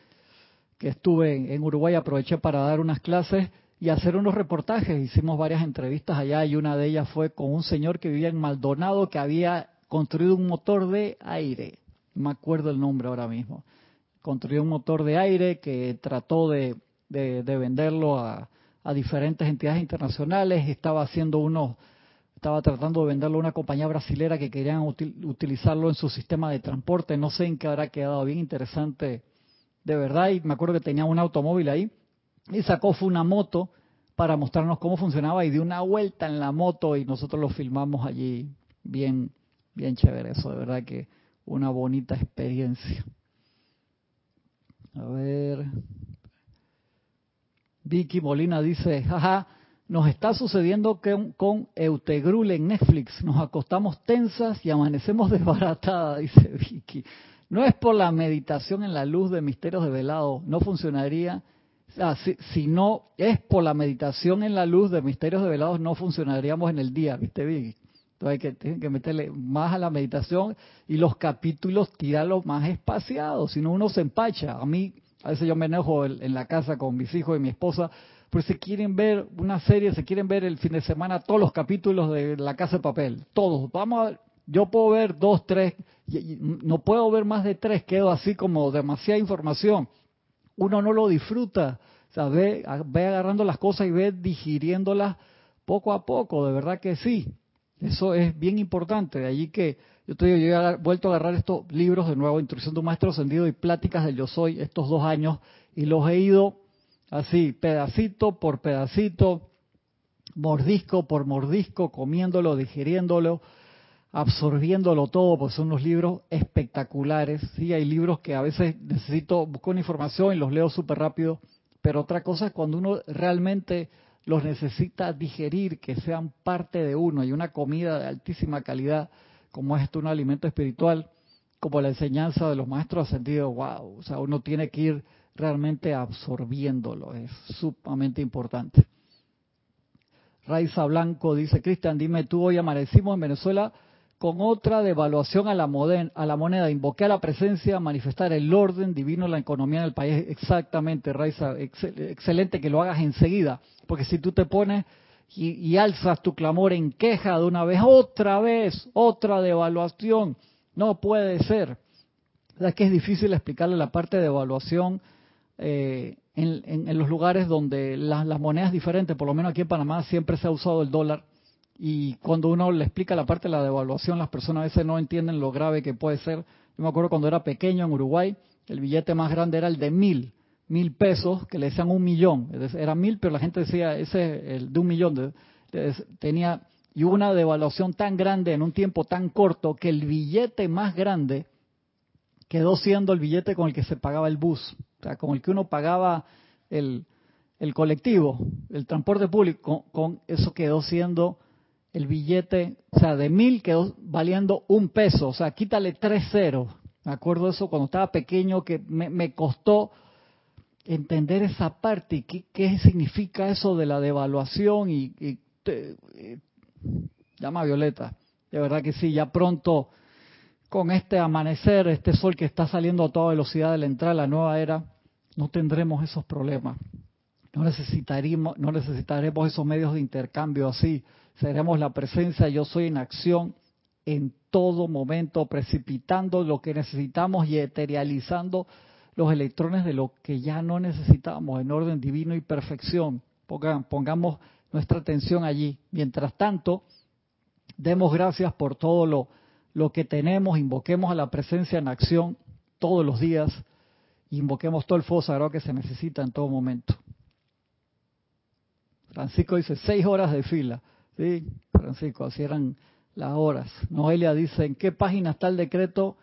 que estuve en, Uruguay, aproveché para dar unas clases y hacer unos reportajes. Hicimos varias entrevistas allá y una de ellas fue con un señor que vivía en Maldonado que había construido un motor de aire. No me acuerdo el nombre ahora mismo construyó un motor de aire que trató de, de, venderlo a, a, diferentes entidades internacionales, estaba haciendo unos, estaba tratando de venderlo a una compañía brasilera que querían utilizarlo en su sistema de transporte, no sé en qué habrá quedado, bien interesante de verdad, y me acuerdo que tenía un automóvil ahí, y sacó fue una moto para mostrarnos cómo funcionaba y dio una vuelta en la moto y nosotros lo filmamos allí, bien, bien chévere eso, de verdad que una bonita experiencia. A ver. Vicky Molina dice, jaja, nos está sucediendo que con Eutegrul en Netflix. Nos acostamos tensas y amanecemos desbaratadas, dice Vicky. No es por la meditación en la luz de misterios de velado, no funcionaría. si, no es por la meditación en la luz de misterios de velados, no funcionaríamos en el día, ¿viste, Vicky? Entonces hay que, que meterle más a la meditación y los capítulos tirarlos más espaciados, si no uno se empacha. A mí, a veces yo me enojo en la casa con mis hijos y mi esposa, pues se quieren ver una serie, se quieren ver el fin de semana todos los capítulos de La Casa de Papel, todos. Vamos a, yo puedo ver dos, tres, no puedo ver más de tres, quedo así como demasiada información. Uno no lo disfruta, o sea, ve, ve agarrando las cosas y ve digiriéndolas poco a poco, de verdad que sí. Eso es bien importante. De allí que yo, estoy, yo he vuelto a agarrar estos libros de nuevo, Instrucción de un Maestro Ascendido y Pláticas del Yo Soy, estos dos años, y los he ido así, pedacito por pedacito, mordisco por mordisco, comiéndolo, digiriéndolo, absorbiéndolo todo, porque son unos libros espectaculares. Sí, hay libros que a veces necesito buscar una información y los leo súper rápido, pero otra cosa es cuando uno realmente los necesita digerir, que sean parte de uno, y una comida de altísima calidad, como es esto, un alimento espiritual, como la enseñanza de los maestros ascendidos, wow, o sea, uno tiene que ir realmente absorbiéndolo, es sumamente importante. Raiza Blanco dice, Cristian, dime tú, hoy amanecimos en Venezuela con otra devaluación a la, a la moneda, invoqué a la presencia, manifestar el orden divino en la economía del país. Exactamente, Raiza, excelente que lo hagas enseguida, porque si tú te pones y, alzas tu clamor en queja de una vez, otra vez, otra devaluación, no puede ser. Es que es difícil explicarle la parte de evaluación eh, en, los lugares donde las monedas diferentes, por lo menos aquí en Panamá siempre se ha usado el dólar Y cuando uno le explica la parte de la devaluación, las personas a veces no entienden lo grave que puede ser. Yo me acuerdo cuando era pequeño en Uruguay, el billete más grande era el de mil, mil pesos, que le decían un millón. Era mil, pero la gente decía, ese el de un millón. tenía y hubo una devaluación tan grande en un tiempo tan corto que el billete más grande quedó siendo el billete con el que se pagaba el bus, o sea, con el que uno pagaba el, el colectivo, el transporte público, con, eso quedó siendo el billete, o sea, de mil quedó valiendo un peso, o sea, quítale tres ceros. Me acuerdo eso cuando estaba pequeño que me, costó entender esa parte. Y qué, qué, significa eso de la devaluación y, y llama Violeta, de verdad que sí, ya pronto con este amanecer, este sol que está saliendo a toda velocidad de la entrada la nueva era, no tendremos esos problemas. No necesitaremos, no necesitaremos esos medios de intercambio así. Seremos la presencia, yo soy en acción en todo momento, precipitando lo que necesitamos y eterializando los electrones de lo que ya no necesitamos en orden divino y perfección. pongamos nuestra atención allí. Mientras tanto, demos gracias por todo lo, lo que tenemos, invoquemos a la presencia en acción todos los días, invoquemos todo el fuego que se necesita en todo momento. Francisco dice seis horas de fila. Sí, Francisco, así eran las horas. Noelia dice, ¿en qué página está el decreto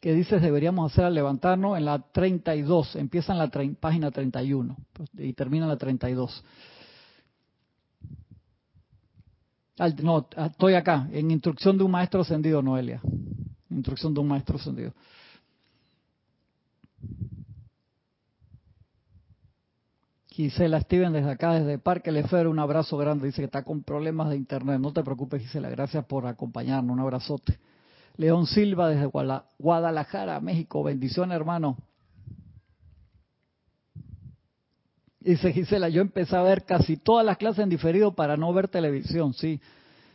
que dices deberíamos hacer al levantarnos? En la 32, empieza en la página 31 y termina en la 32. No, estoy acá, en instrucción de un maestro ascendido, Noelia. Instrucción de un maestro ascendido. Gisela Steven desde acá, desde Parque Lefero, un abrazo grande. Dice que está con problemas de internet. No te preocupes, Gisela. Gracias por acompañarnos. Un abrazote. León Silva desde Guadalajara, México. Bendiciones, hermano. Dice Gisela, yo empecé a ver casi todas las clases en diferido para no ver televisión, sí.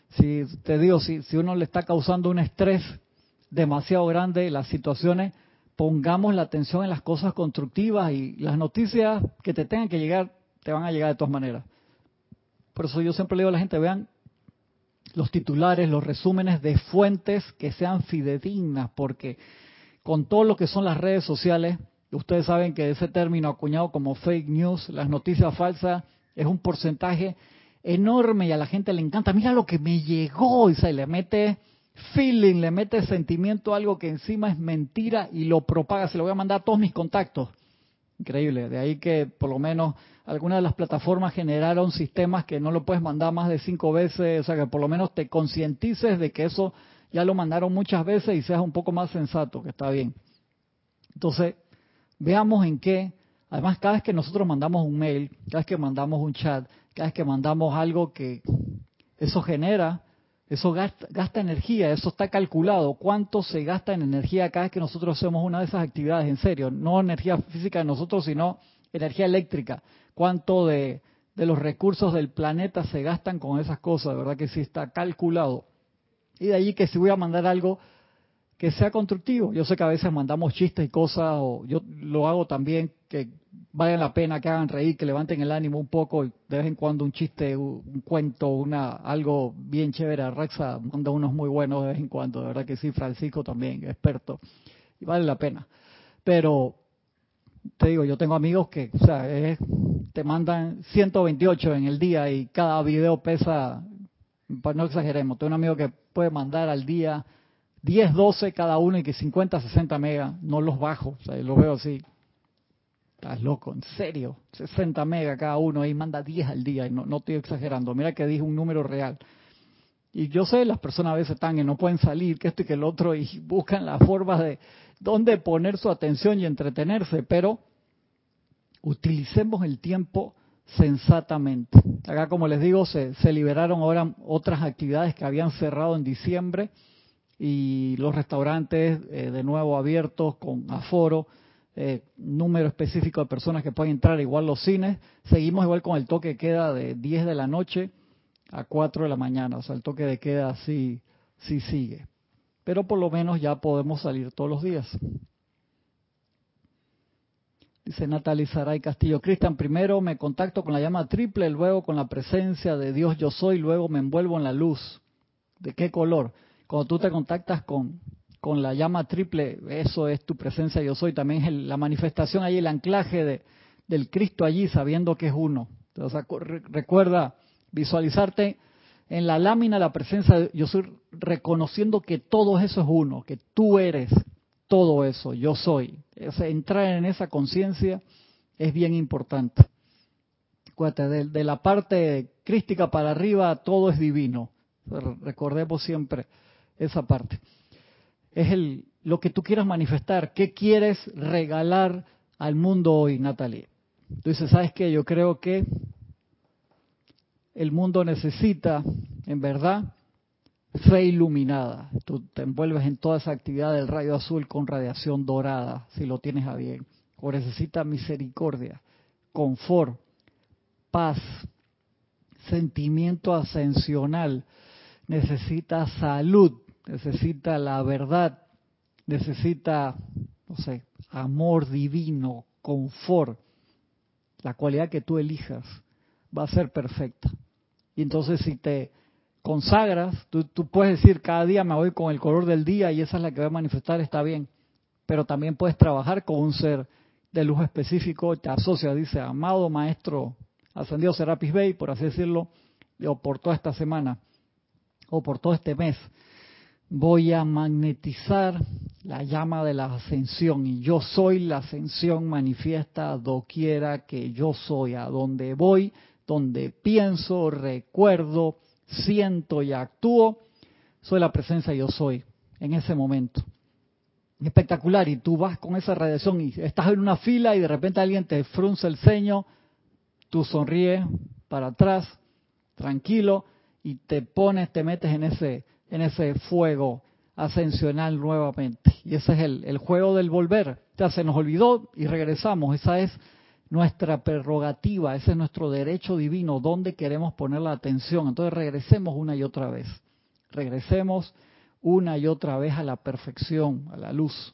Si te digo, si, si uno le está causando un estrés demasiado grande, las situaciones, pongamos la atención en las cosas constructivas y las noticias que te tengan que llegar, te van a llegar de todas maneras. Por eso yo siempre le digo a la gente, vean los titulares, los resúmenes de fuentes que sean fidedignas, porque con todo lo que son las redes sociales, Ustedes saben que ese término acuñado como fake news, las noticias falsas, es un porcentaje enorme y a la gente le encanta. Mira lo que me llegó y se le mete feeling, le mete sentimiento a algo que encima es mentira y lo propaga. Se lo voy a mandar a todos mis contactos. Increíble. De ahí que por lo menos algunas de las plataformas generaron sistemas que no lo puedes mandar más de cinco veces. O sea que por lo menos te concientices de que eso ya lo mandaron muchas veces y seas un poco más sensato, que está bien. Entonces, veamos en qué, además cada vez que nosotros mandamos un mail, cada vez que mandamos un chat, cada vez que mandamos algo que eso genera, eso gasta, energía, eso está calculado, cuánto se gasta en energía cada vez que nosotros hacemos una de esas actividades, en serio, no energía física de nosotros, sino energía eléctrica, cuánto de, de los recursos del planeta se gastan con esas cosas, de verdad que sí está calculado. Y de allí que si voy a mandar algo, que sea constructivo. Yo sé que a veces mandamos chistes y cosas, o yo lo hago también, que vale la pena, que hagan reír, que levanten el ánimo un poco, y de vez en cuando un chiste, un cuento, una algo bien chévere. Rexa manda unos muy buenos de vez en cuando, de verdad que sí, Francisco también, experto, y vale la pena. Pero, te digo, yo tengo amigos que, o sea, te mandan 128 en el día y cada video pesa, no exageremos, tengo un amigo que puede mandar al día 10, 12 cada uno y que 50, 60 megas, no los bajo, o sea, lo veo así. Estás loco, en serio, 60 megas cada uno y manda 10 al día, y no, no estoy exagerando, mira que dije un número real. Y yo sé, las personas a veces están y no pueden salir, que esto y que el otro, y buscan las formas de dónde poner su atención y entretenerse, pero utilicemos el tiempo sensatamente. Acá, como les digo, se liberaron ahora otras actividades que habían cerrado en diciembre y los restaurantes eh, de nuevo abiertos con aforo, eh, número específico de personas que pueden entrar, igual los cines. Seguimos igual con el toque de queda de 10 de la noche a 4 de la mañana, o sea, el toque de queda sí, sí sigue. Pero por lo menos ya podemos salir todos los días. Dice Natalie Saray Castillo. Cristian, primero me contacto con la llama triple, luego con la presencia de Dios yo soy, luego me envuelvo en la luz. ¿De qué color? Cuando tú te contactas con, con la llama triple, eso es tu presencia yo soy. También es la manifestación ahí, el anclaje de, del Cristo allí, sabiendo que es uno. Entonces, recuerda visualizarte en la lámina la presencia de yo soy, reconociendo que todo eso es uno, que tú eres todo eso, yo soy. entrar en esa conciencia es bien importante. de, de, la parte crística para arriba todo es divino. Recordemos siempre esa parte. Es el, lo que tú quieras manifestar. ¿Qué quieres regalar al mundo hoy, Natalie? Tú dices, ¿sabes qué? Yo creo que el mundo necesita, en verdad, fe iluminada. Tú te envuelves en toda esa actividad del rayo azul con radiación dorada, si lo tienes a bien. O necesita misericordia, confort, paz, sentimiento ascensional, necesita salud, necesita la verdad, necesita, no sé, amor divino, confort. La cualidad que tú elijas va a ser perfecta. Y entonces si te consagras, tú, puedes decir cada día me voy con el color del día y esa es la que voy a manifestar, está bien. Pero también puedes trabajar con un ser de luz específico, te asocia, dice, amado maestro ascendido Serapis Bey, por así decirlo, o por toda esta semana, o por todo este mes, voy a magnetizar la llama de la ascensión y yo soy la ascensión manifiesta doquiera que yo soy, a donde voy, donde pienso, recuerdo, siento y actúo, soy la presencia yo soy en ese momento. Espectacular, y tú vas con esa radiación y estás en una fila y de repente alguien te frunce el ceño, tú sonríes para atrás, tranquilo, y te pones, te metes en ese, en ese fuego ascensional nuevamente. Y ese es el, juego del volver. Ya se nos olvidó y regresamos. Esa es nuestra prerrogativa, ese es nuestro derecho divino, donde queremos poner la atención. Entonces regresemos una y otra vez, regresemos una y otra vez a la perfección, a la luz.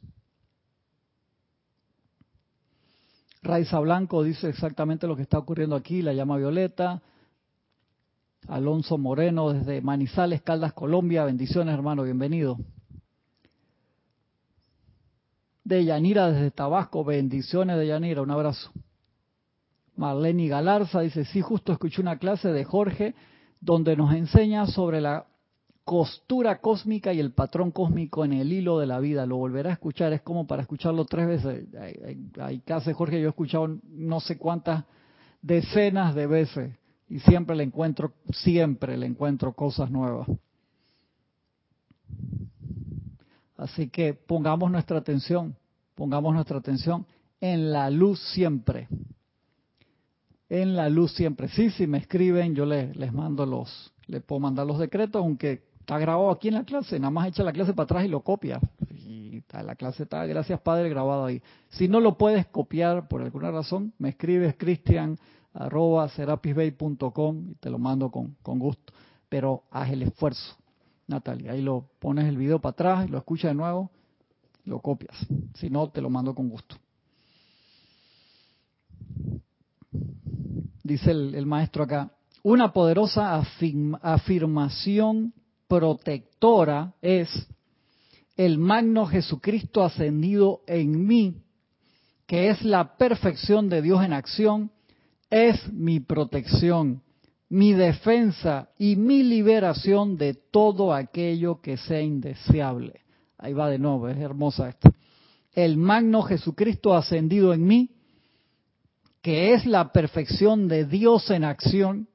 Raiza Blanco dice exactamente lo que está ocurriendo aquí, la llama violeta. Alonso Moreno desde Manizales, Caldas, Colombia. Bendiciones, hermano, bienvenido. De Yanira desde Tabasco, bendiciones de Yanira, un abrazo. Marlene Galarza dice, sí, justo escuché una clase de Jorge donde nos enseña sobre la costura cósmica y el patrón cósmico en el hilo de la vida. Lo volverá a escuchar, es como para escucharlo tres veces. Hay, clases, Jorge, yo he escuchado no sé cuántas decenas de veces y siempre le encuentro, siempre le encuentro cosas nuevas. Así que pongamos nuestra atención, pongamos nuestra atención en la luz siempre en la luz siempre. Sí, si me escriben, yo les, les mando los, les puedo mandar los decretos, aunque está grabado aquí en la clase, nada más echa la clase para atrás y lo copia. Y la clase está, gracias Padre, grabado ahí. Si no lo puedes copiar por alguna razón, me escribes cristian arroba serapisbay.com y te lo mando con, con gusto. Pero haz el esfuerzo, Natalia. Ahí lo pones el video para atrás, lo escuchas de nuevo, lo copias. Si no, te lo mando con gusto. dice el, maestro acá, una poderosa afirmación protectora es el magno Jesucristo ascendido en mí, que es la perfección de Dios en acción, es mi protección, mi defensa y mi liberación de todo aquello que sea indeseable. Ahí va de nuevo, es hermosa esto. El magno Jesucristo ascendido en mí, que es la perfección de Dios en acción,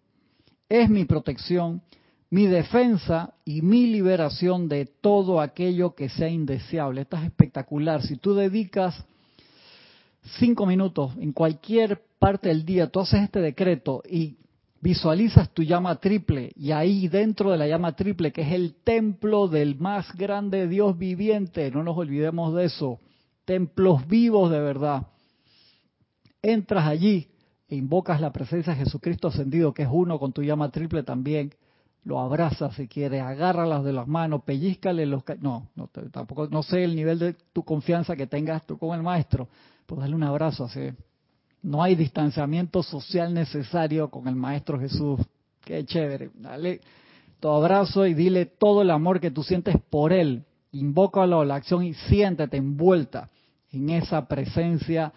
es mi protección, mi defensa y mi liberación de todo aquello que sea indeseable. Esto es espectacular. Si tú dedicas cinco minutos en cualquier parte del día, tú haces este decreto y visualizas tu llama triple y ahí dentro de la llama triple, que es el templo del más grande Dios viviente, no nos olvidemos de eso, templos vivos de verdad entras allí e invocas la presencia de Jesucristo ascendido, que es uno con tu llama triple también, lo abraza si quiere, agárralas de las manos, pellizcale los... No, no, tampoco, no sé el nivel de tu confianza que tengas tú con el maestro, pues dale un abrazo así. No hay distanciamiento social necesario con el maestro Jesús. Qué chévere. Dale tu abrazo y dile todo el amor que tú sientes por él. Invócalo a la acción y siéntete envuelta en esa presencia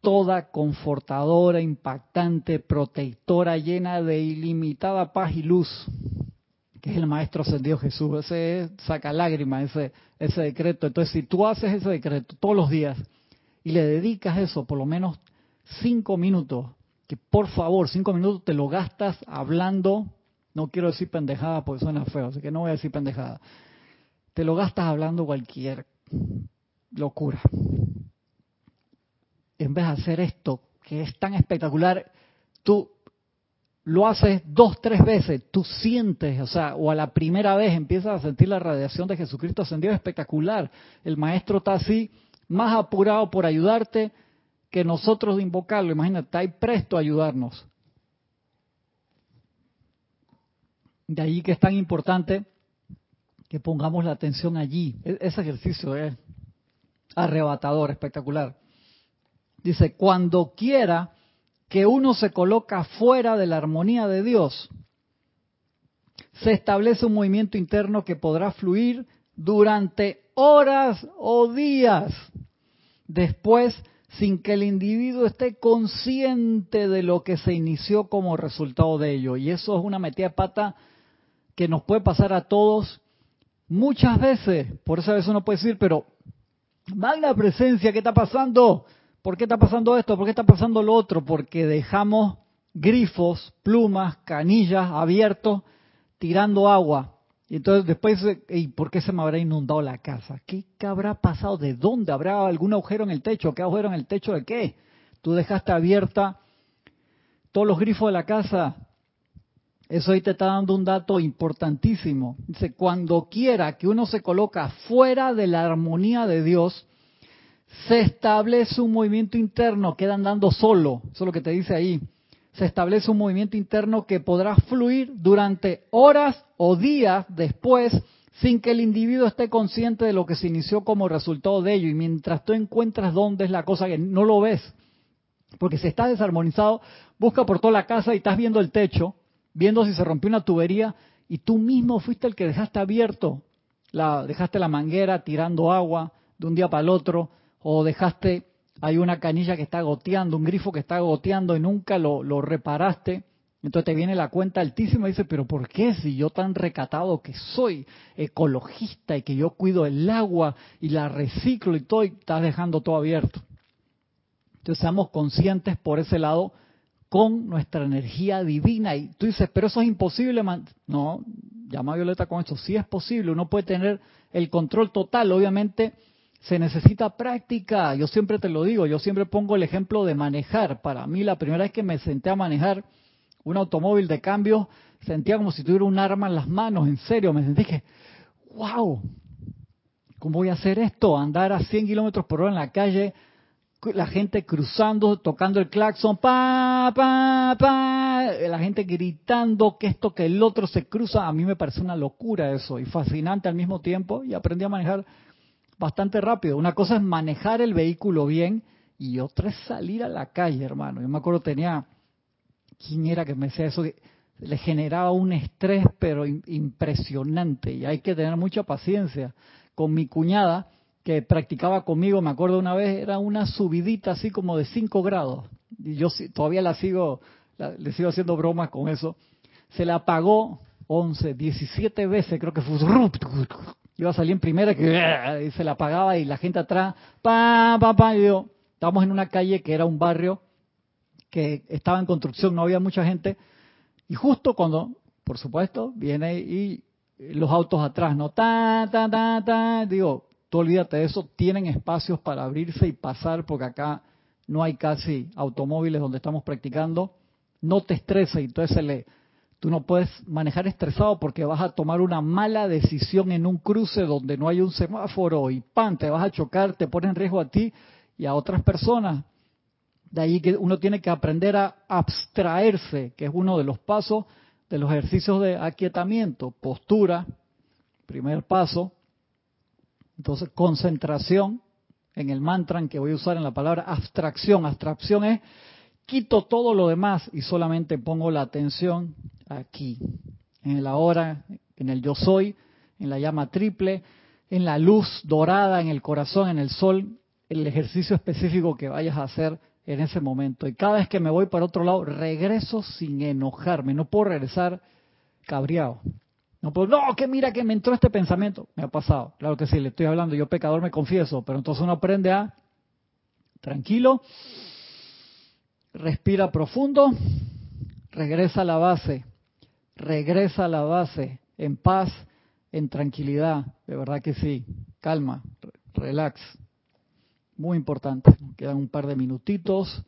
toda confortadora, impactante, protectora, llena de ilimitada paz y luz, que es el Maestro Ascendido Jesús. Ese saca lágrimas, ese, ese decreto. Entonces, si tú haces ese decreto todos los días y le dedicas eso por lo menos cinco minutos, que por favor, cinco minutos te lo gastas hablando, no quiero decir pendejada porque suena feo, así que no voy a decir pendejada. Te lo gastas hablando cualquier locura en vez de hacer esto, que es tan espectacular, tú lo haces dos, tres veces, tú sientes, o sea, o a la primera vez empiezas a sentir la radiación de Jesucristo ascendido espectacular. El maestro está así, más apurado por ayudarte que nosotros de invocarlo. Imagínate, está ahí presto a ayudarnos. De ahí que es tan importante que pongamos la atención allí. E-, ese ejercicio es arrebatador, espectacular. Dice, cuando quiera que uno se coloca fuera de la armonía de Dios, se establece un movimiento interno que podrá fluir durante horas o días después sin que el individuo esté consciente de lo que se inició como resultado de ello. Y eso es una metida de pata que nos puede pasar a todos muchas veces. Por eso a veces uno puede decir, pero magna presencia, ¿qué está pasando? ¿Por qué está pasando esto? ¿Por qué está pasando lo otro? Porque dejamos grifos, plumas, canillas abiertos tirando agua. Y entonces después, ¿y por qué se me habrá inundado la casa? ¿Qué, habrá pasado? ¿De dónde? ¿Habrá algún agujero en el techo? ¿Qué agujero en el techo de qué? Tú dejaste abierta todos los grifos de la casa. Eso ahí te está dando un dato importantísimo. Dice, cuando quiera que uno se coloca fuera de la armonía de Dios, se establece un movimiento interno, queda andando solo, eso es lo que te dice ahí. Se establece un movimiento interno que podrá fluir durante horas o días después sin que el individuo esté consciente de lo que se inició como resultado de ello. Y mientras tú encuentras dónde es la cosa que no lo ves, porque si estás desarmonizado, busca por toda la casa y estás viendo el techo, viendo si se rompió una tubería y tú mismo fuiste el que dejaste abierto, la, dejaste la manguera tirando agua de un día para el otro, o dejaste, hay una canilla que está goteando, un grifo que está goteando y nunca lo, reparaste, entonces te viene la cuenta altísima y dices, pero ¿por qué si yo tan recatado que soy ecologista y que yo cuido el agua y la reciclo y todo y estás dejando todo abierto? Entonces seamos conscientes por ese lado con nuestra energía divina. Y tú dices, pero eso es imposible. No, llama a Violeta con esto. Sí es posible, uno puede tener el control total. Obviamente se necesita práctica. Yo siempre te lo digo, yo siempre pongo el ejemplo de manejar. Para mí la primera vez que me senté a manejar un automóvil de cambio, sentía como si tuviera un arma en las manos, en serio, me sentí que, wow, ¿cómo voy a hacer esto? Andar a 100 kilómetros por hora en la calle, la gente cruzando, tocando el claxon, pa, pa, pa, la gente gritando que esto, que el otro se cruza, a mí me parece una locura eso y fascinante al mismo tiempo y aprendí a manejar bastante rápido. Una cosa es manejar el vehículo bien y otra es salir a la calle, hermano. Yo me acuerdo tenía, ¿quién era que me decía eso? le generaba un estrés, pero impresionante y hay que tener mucha paciencia. Con mi cuñada, que practicaba conmigo, me acuerdo una vez, era una subidita así como de 5 grados. Y yo todavía la sigo, le sigo haciendo bromas con eso. Se la apagó 11, 17 veces, creo que fue iba a salir en primera que y se la apagaba y la gente atrás, pa, pa, pa, y yo, estábamos en una calle que era un barrio que estaba en construcción, no había mucha gente, y justo cuando, por supuesto, viene y los autos atrás, ¿no? Ta, ta, ta, ta, digo, tú olvídate de eso, tienen espacios para abrirse y pasar, porque acá no hay casi automóviles donde estamos practicando, no te estreses, y entonces se le Tú no puedes manejar estresado porque vas a tomar una mala decisión en un cruce donde no hay un semáforo y pan, te vas a chocar, te pone en riesgo a ti y a otras personas. De ahí que uno tiene que aprender a abstraerse, que es uno de los pasos de los ejercicios de aquietamiento, postura, primer paso, entonces concentración en el mantra que voy a usar en la palabra abstracción. Abstracción es quito todo lo demás y solamente pongo la atención aquí, en el ahora, en el yo soy, en la llama triple, en la luz dorada, en el corazón, en el sol, el ejercicio específico que vayas a hacer en ese momento. Y cada vez que me voy para otro lado, regreso sin enojarme. No puedo regresar cabreado. No puedo, no, que mira que me entró este pensamiento. Me ha pasado. Claro que sí, le estoy hablando. Yo pecador me confieso. Pero entonces uno aprende a, tranquilo, respira profundo, regresa a la base. Regresa a la base. En paz, en tranquilidad. De verdad que sí. Calma, relax. Muy importante. Quedan un par de minutitos.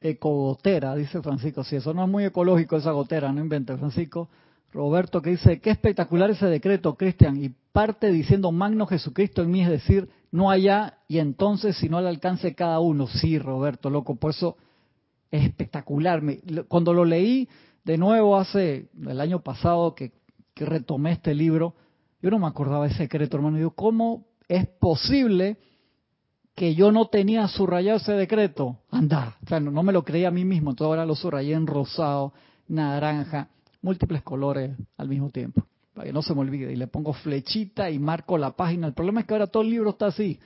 Ecogotera, dice Francisco. Si eso no es muy ecológico, esa gotera, no invente Francisco. Roberto que dice, qué espectacular ese decreto, Cristian, y parte diciendo Magno Jesucristo en mí, es decir, no allá y entonces si no al alcance cada uno. Sí, Roberto, loco, por eso es espectacular. Cuando lo leí de nuevo hace el año pasado que, retomé este libro, yo no me acordaba ese decreto, hermano. Yo, ¿cómo es posible que yo no tenía subrayado ese decreto? Anda, o sea, no, me lo creía a mí mismo. Entonces ahora lo subrayé en rosado, naranja, múltiples colores al mismo tiempo. Para que no se me olvide. Y le pongo flechita y marco la página. El problema es que ahora todo el libro está así.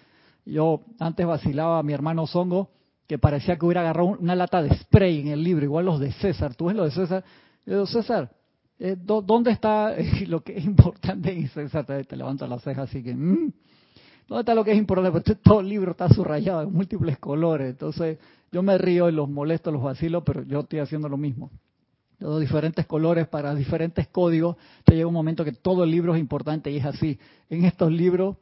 Yo antes vacilaba a mi hermano Zongo, que parecía que hubiera agarrado una lata de spray en el libro, igual los de César. ¿Tú ves lo de César? Yo digo, César, eh, ¿dónde está lo que es importante? Y te, te levanta la ceja así que, mm, ¿dónde está lo que es importante? Porque todo el libro está subrayado en múltiples colores. Entonces, yo me río y los molesto, los vacilo, pero yo estoy haciendo lo mismo. Los diferentes colores para diferentes códigos. Entonces llega un momento que todo el libro es importante y es así. En estos libros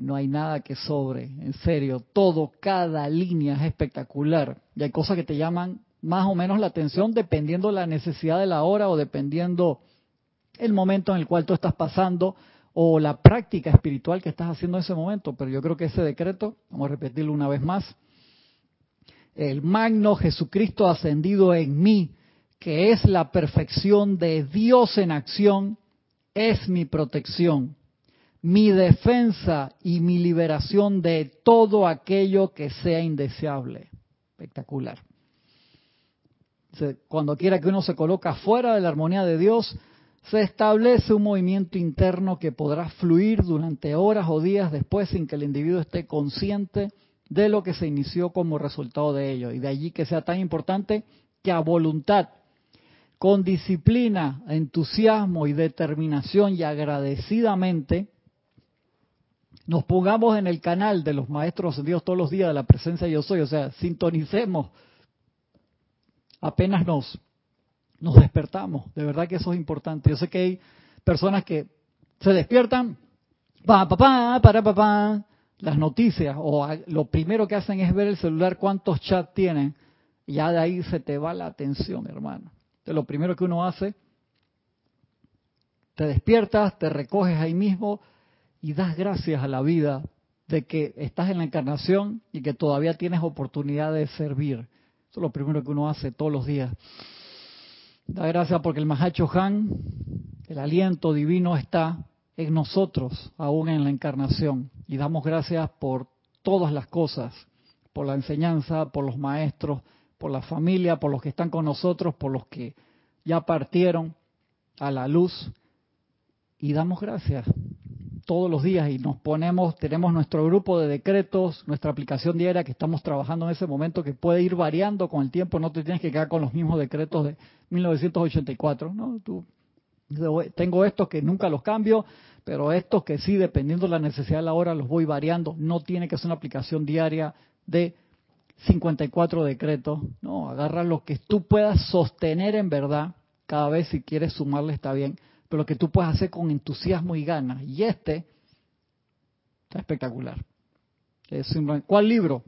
no hay nada que sobre, en serio. Todo, cada línea es espectacular. Y hay cosas que te llaman más o menos la atención dependiendo la necesidad de la hora o dependiendo el momento en el cual tú estás pasando o la práctica espiritual que estás haciendo en ese momento. Pero yo creo que ese decreto, vamos a repetirlo una vez más, el magno Jesucristo ascendido en mí, que es la perfección de Dios en acción, es mi protección, mi defensa y mi liberación de todo aquello que sea indeseable. Espectacular. Cuando quiera que uno se coloca fuera de la armonía de Dios, se establece un movimiento interno que podrá fluir durante horas o días después sin que el individuo esté consciente de lo que se inició como resultado de ello. Y de allí que sea tan importante que a voluntad, con disciplina, entusiasmo y determinación y agradecidamente, nos pongamos en el canal de los maestros Dios todos los días de la presencia yo soy, o sea, sintonicemos apenas nos, nos despertamos. De verdad que eso es importante. Yo sé que hay personas que se despiertan, pa, pa, pa, para, pa, las noticias, o lo primero que hacen es ver el celular cuántos chats tienen, y ya de ahí se te va la atención, hermano. Entonces, lo primero que uno hace, te despiertas, te recoges ahí mismo y das gracias a la vida de que estás en la encarnación y que todavía tienes oportunidad de servir. Eso es lo primero que uno hace todos los días. Da gracias porque el Mahacho Han, el aliento divino está en nosotros, aún en la encarnación. Y damos gracias por todas las cosas, por la enseñanza, por los maestros, por la familia, por los que están con nosotros, por los que ya partieron a la luz. Y damos gracias todos los días y nos ponemos, tenemos nuestro grupo de decretos, nuestra aplicación diaria que estamos trabajando en ese momento que puede ir variando con el tiempo, no te tienes que quedar con los mismos decretos de 1984, ¿no? Tú, tengo estos que nunca los cambio, pero estos que sí, dependiendo de la necesidad de la hora, los voy variando, no tiene que ser una aplicación diaria de 54 decretos, no, agarra lo que tú puedas sostener en verdad, cada vez si quieres sumarle está bien, pero que tú puedes hacer con entusiasmo y ganas. Y este está espectacular. ¿Cuál libro?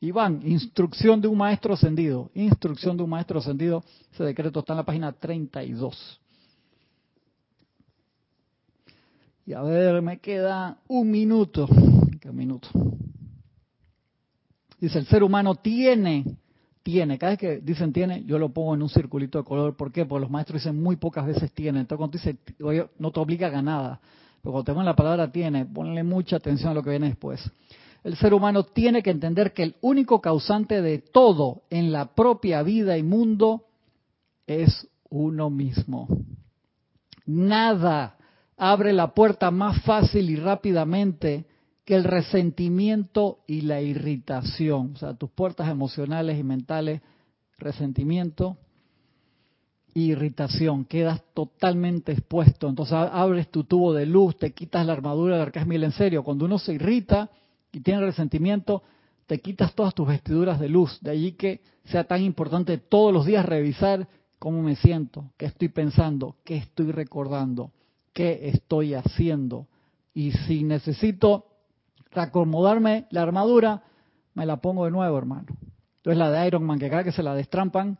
Iván, Instrucción de un Maestro Ascendido. Instrucción de un Maestro Ascendido. Ese decreto está en la página 32. Y a ver, me queda un minuto. Un minuto. Dice, el ser humano tiene tiene. Cada vez que dicen tiene, yo lo pongo en un circulito de color. ¿Por qué? Porque los maestros dicen muy pocas veces tiene. Entonces cuando dice, oye, no te obliga a nada. Pero cuando te la palabra tiene, ponle mucha atención a lo que viene después. El ser humano tiene que entender que el único causante de todo en la propia vida y mundo es uno mismo. Nada abre la puerta más fácil y rápidamente que el resentimiento y la irritación. O sea, tus puertas emocionales y mentales, resentimiento e irritación. Quedas totalmente expuesto. Entonces abres tu tubo de luz, te quitas la armadura del arcángel en serio. Cuando uno se irrita y tiene resentimiento, te quitas todas tus vestiduras de luz. De allí que sea tan importante todos los días revisar cómo me siento, qué estoy pensando, qué estoy recordando, qué estoy haciendo. Y si necesito acomodarme la armadura, me la pongo de nuevo, hermano. Entonces la de Iron Man, que cada que se la destrampan,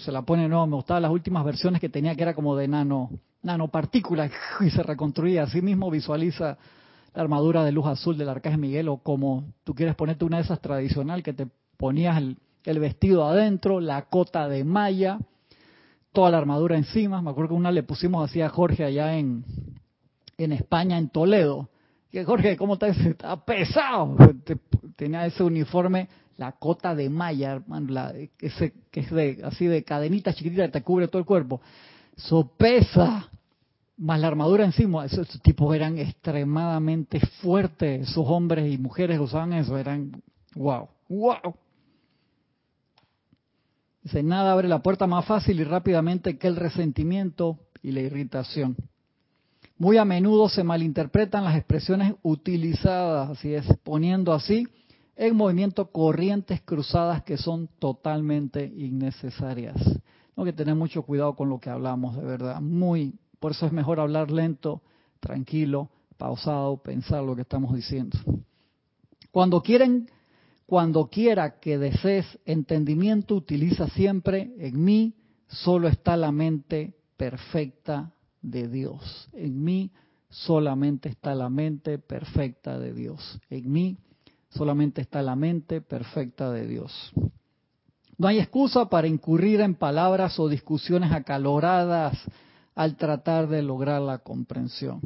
se la pone de nuevo. Me gustaban las últimas versiones que tenía, que era como de nano, nanopartículas, y se reconstruía. Así mismo visualiza la armadura de luz azul del Arcángel Miguel, o como tú quieres ponerte una de esas tradicional, que te ponías el, el vestido adentro, la cota de malla, toda la armadura encima. Me acuerdo que una le pusimos así a Jorge allá en, en España, en Toledo que Jorge, ¿cómo está? Está pesado. Tenía ese uniforme, la cota de malla, la, ese, que es de, así de cadenita chiquitita que te cubre todo el cuerpo. Eso pesa. Más la armadura encima. Esos, tipos eran extremadamente fuertes. Esos hombres y mujeres usaban eso eran, wow, wow. Dice, nada abre la puerta más fácil y rápidamente que el resentimiento y la irritación. Muy a menudo se malinterpretan las expresiones utilizadas, así es, poniendo así en movimiento corrientes cruzadas que son totalmente innecesarias. Tengo que tener mucho cuidado con lo que hablamos, de verdad. Muy, por eso es mejor hablar lento, tranquilo, pausado, pensar lo que estamos diciendo. Cuando quieren, cuando quiera que desees entendimiento, utiliza siempre en mí solo está la mente perfecta de Dios. En mí solamente está la mente perfecta de Dios. En mí solamente está la mente perfecta de Dios. No hay excusa para incurrir en palabras o discusiones acaloradas al tratar de lograr la comprensión.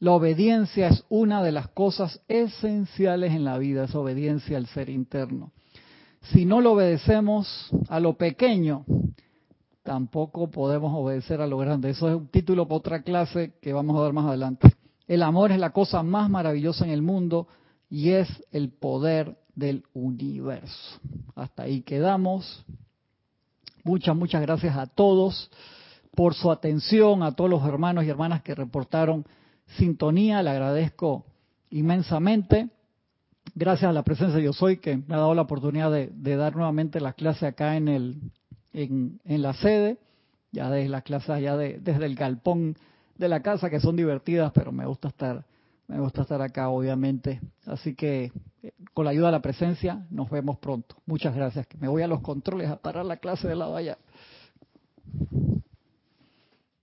La obediencia es una de las cosas esenciales en la vida, es obediencia al ser interno. Si no lo obedecemos a lo pequeño, tampoco podemos obedecer a lo grande. Eso es un título para otra clase que vamos a dar más adelante. El amor es la cosa más maravillosa en el mundo y es el poder del universo. Hasta ahí quedamos. Muchas, muchas gracias a todos por su atención, a todos los hermanos y hermanas que reportaron sintonía. Le agradezco inmensamente. Gracias a la presencia de Yo Soy que me ha dado la oportunidad de, de dar nuevamente las clases acá en el en, la sede, ya desde las clases ya desde el galpón de la casa que son divertidas, pero me gusta estar me gusta estar acá obviamente. Así que eh, con la ayuda de la presencia nos vemos pronto. Muchas gracias. Me voy a los controles a parar la clase de la valla.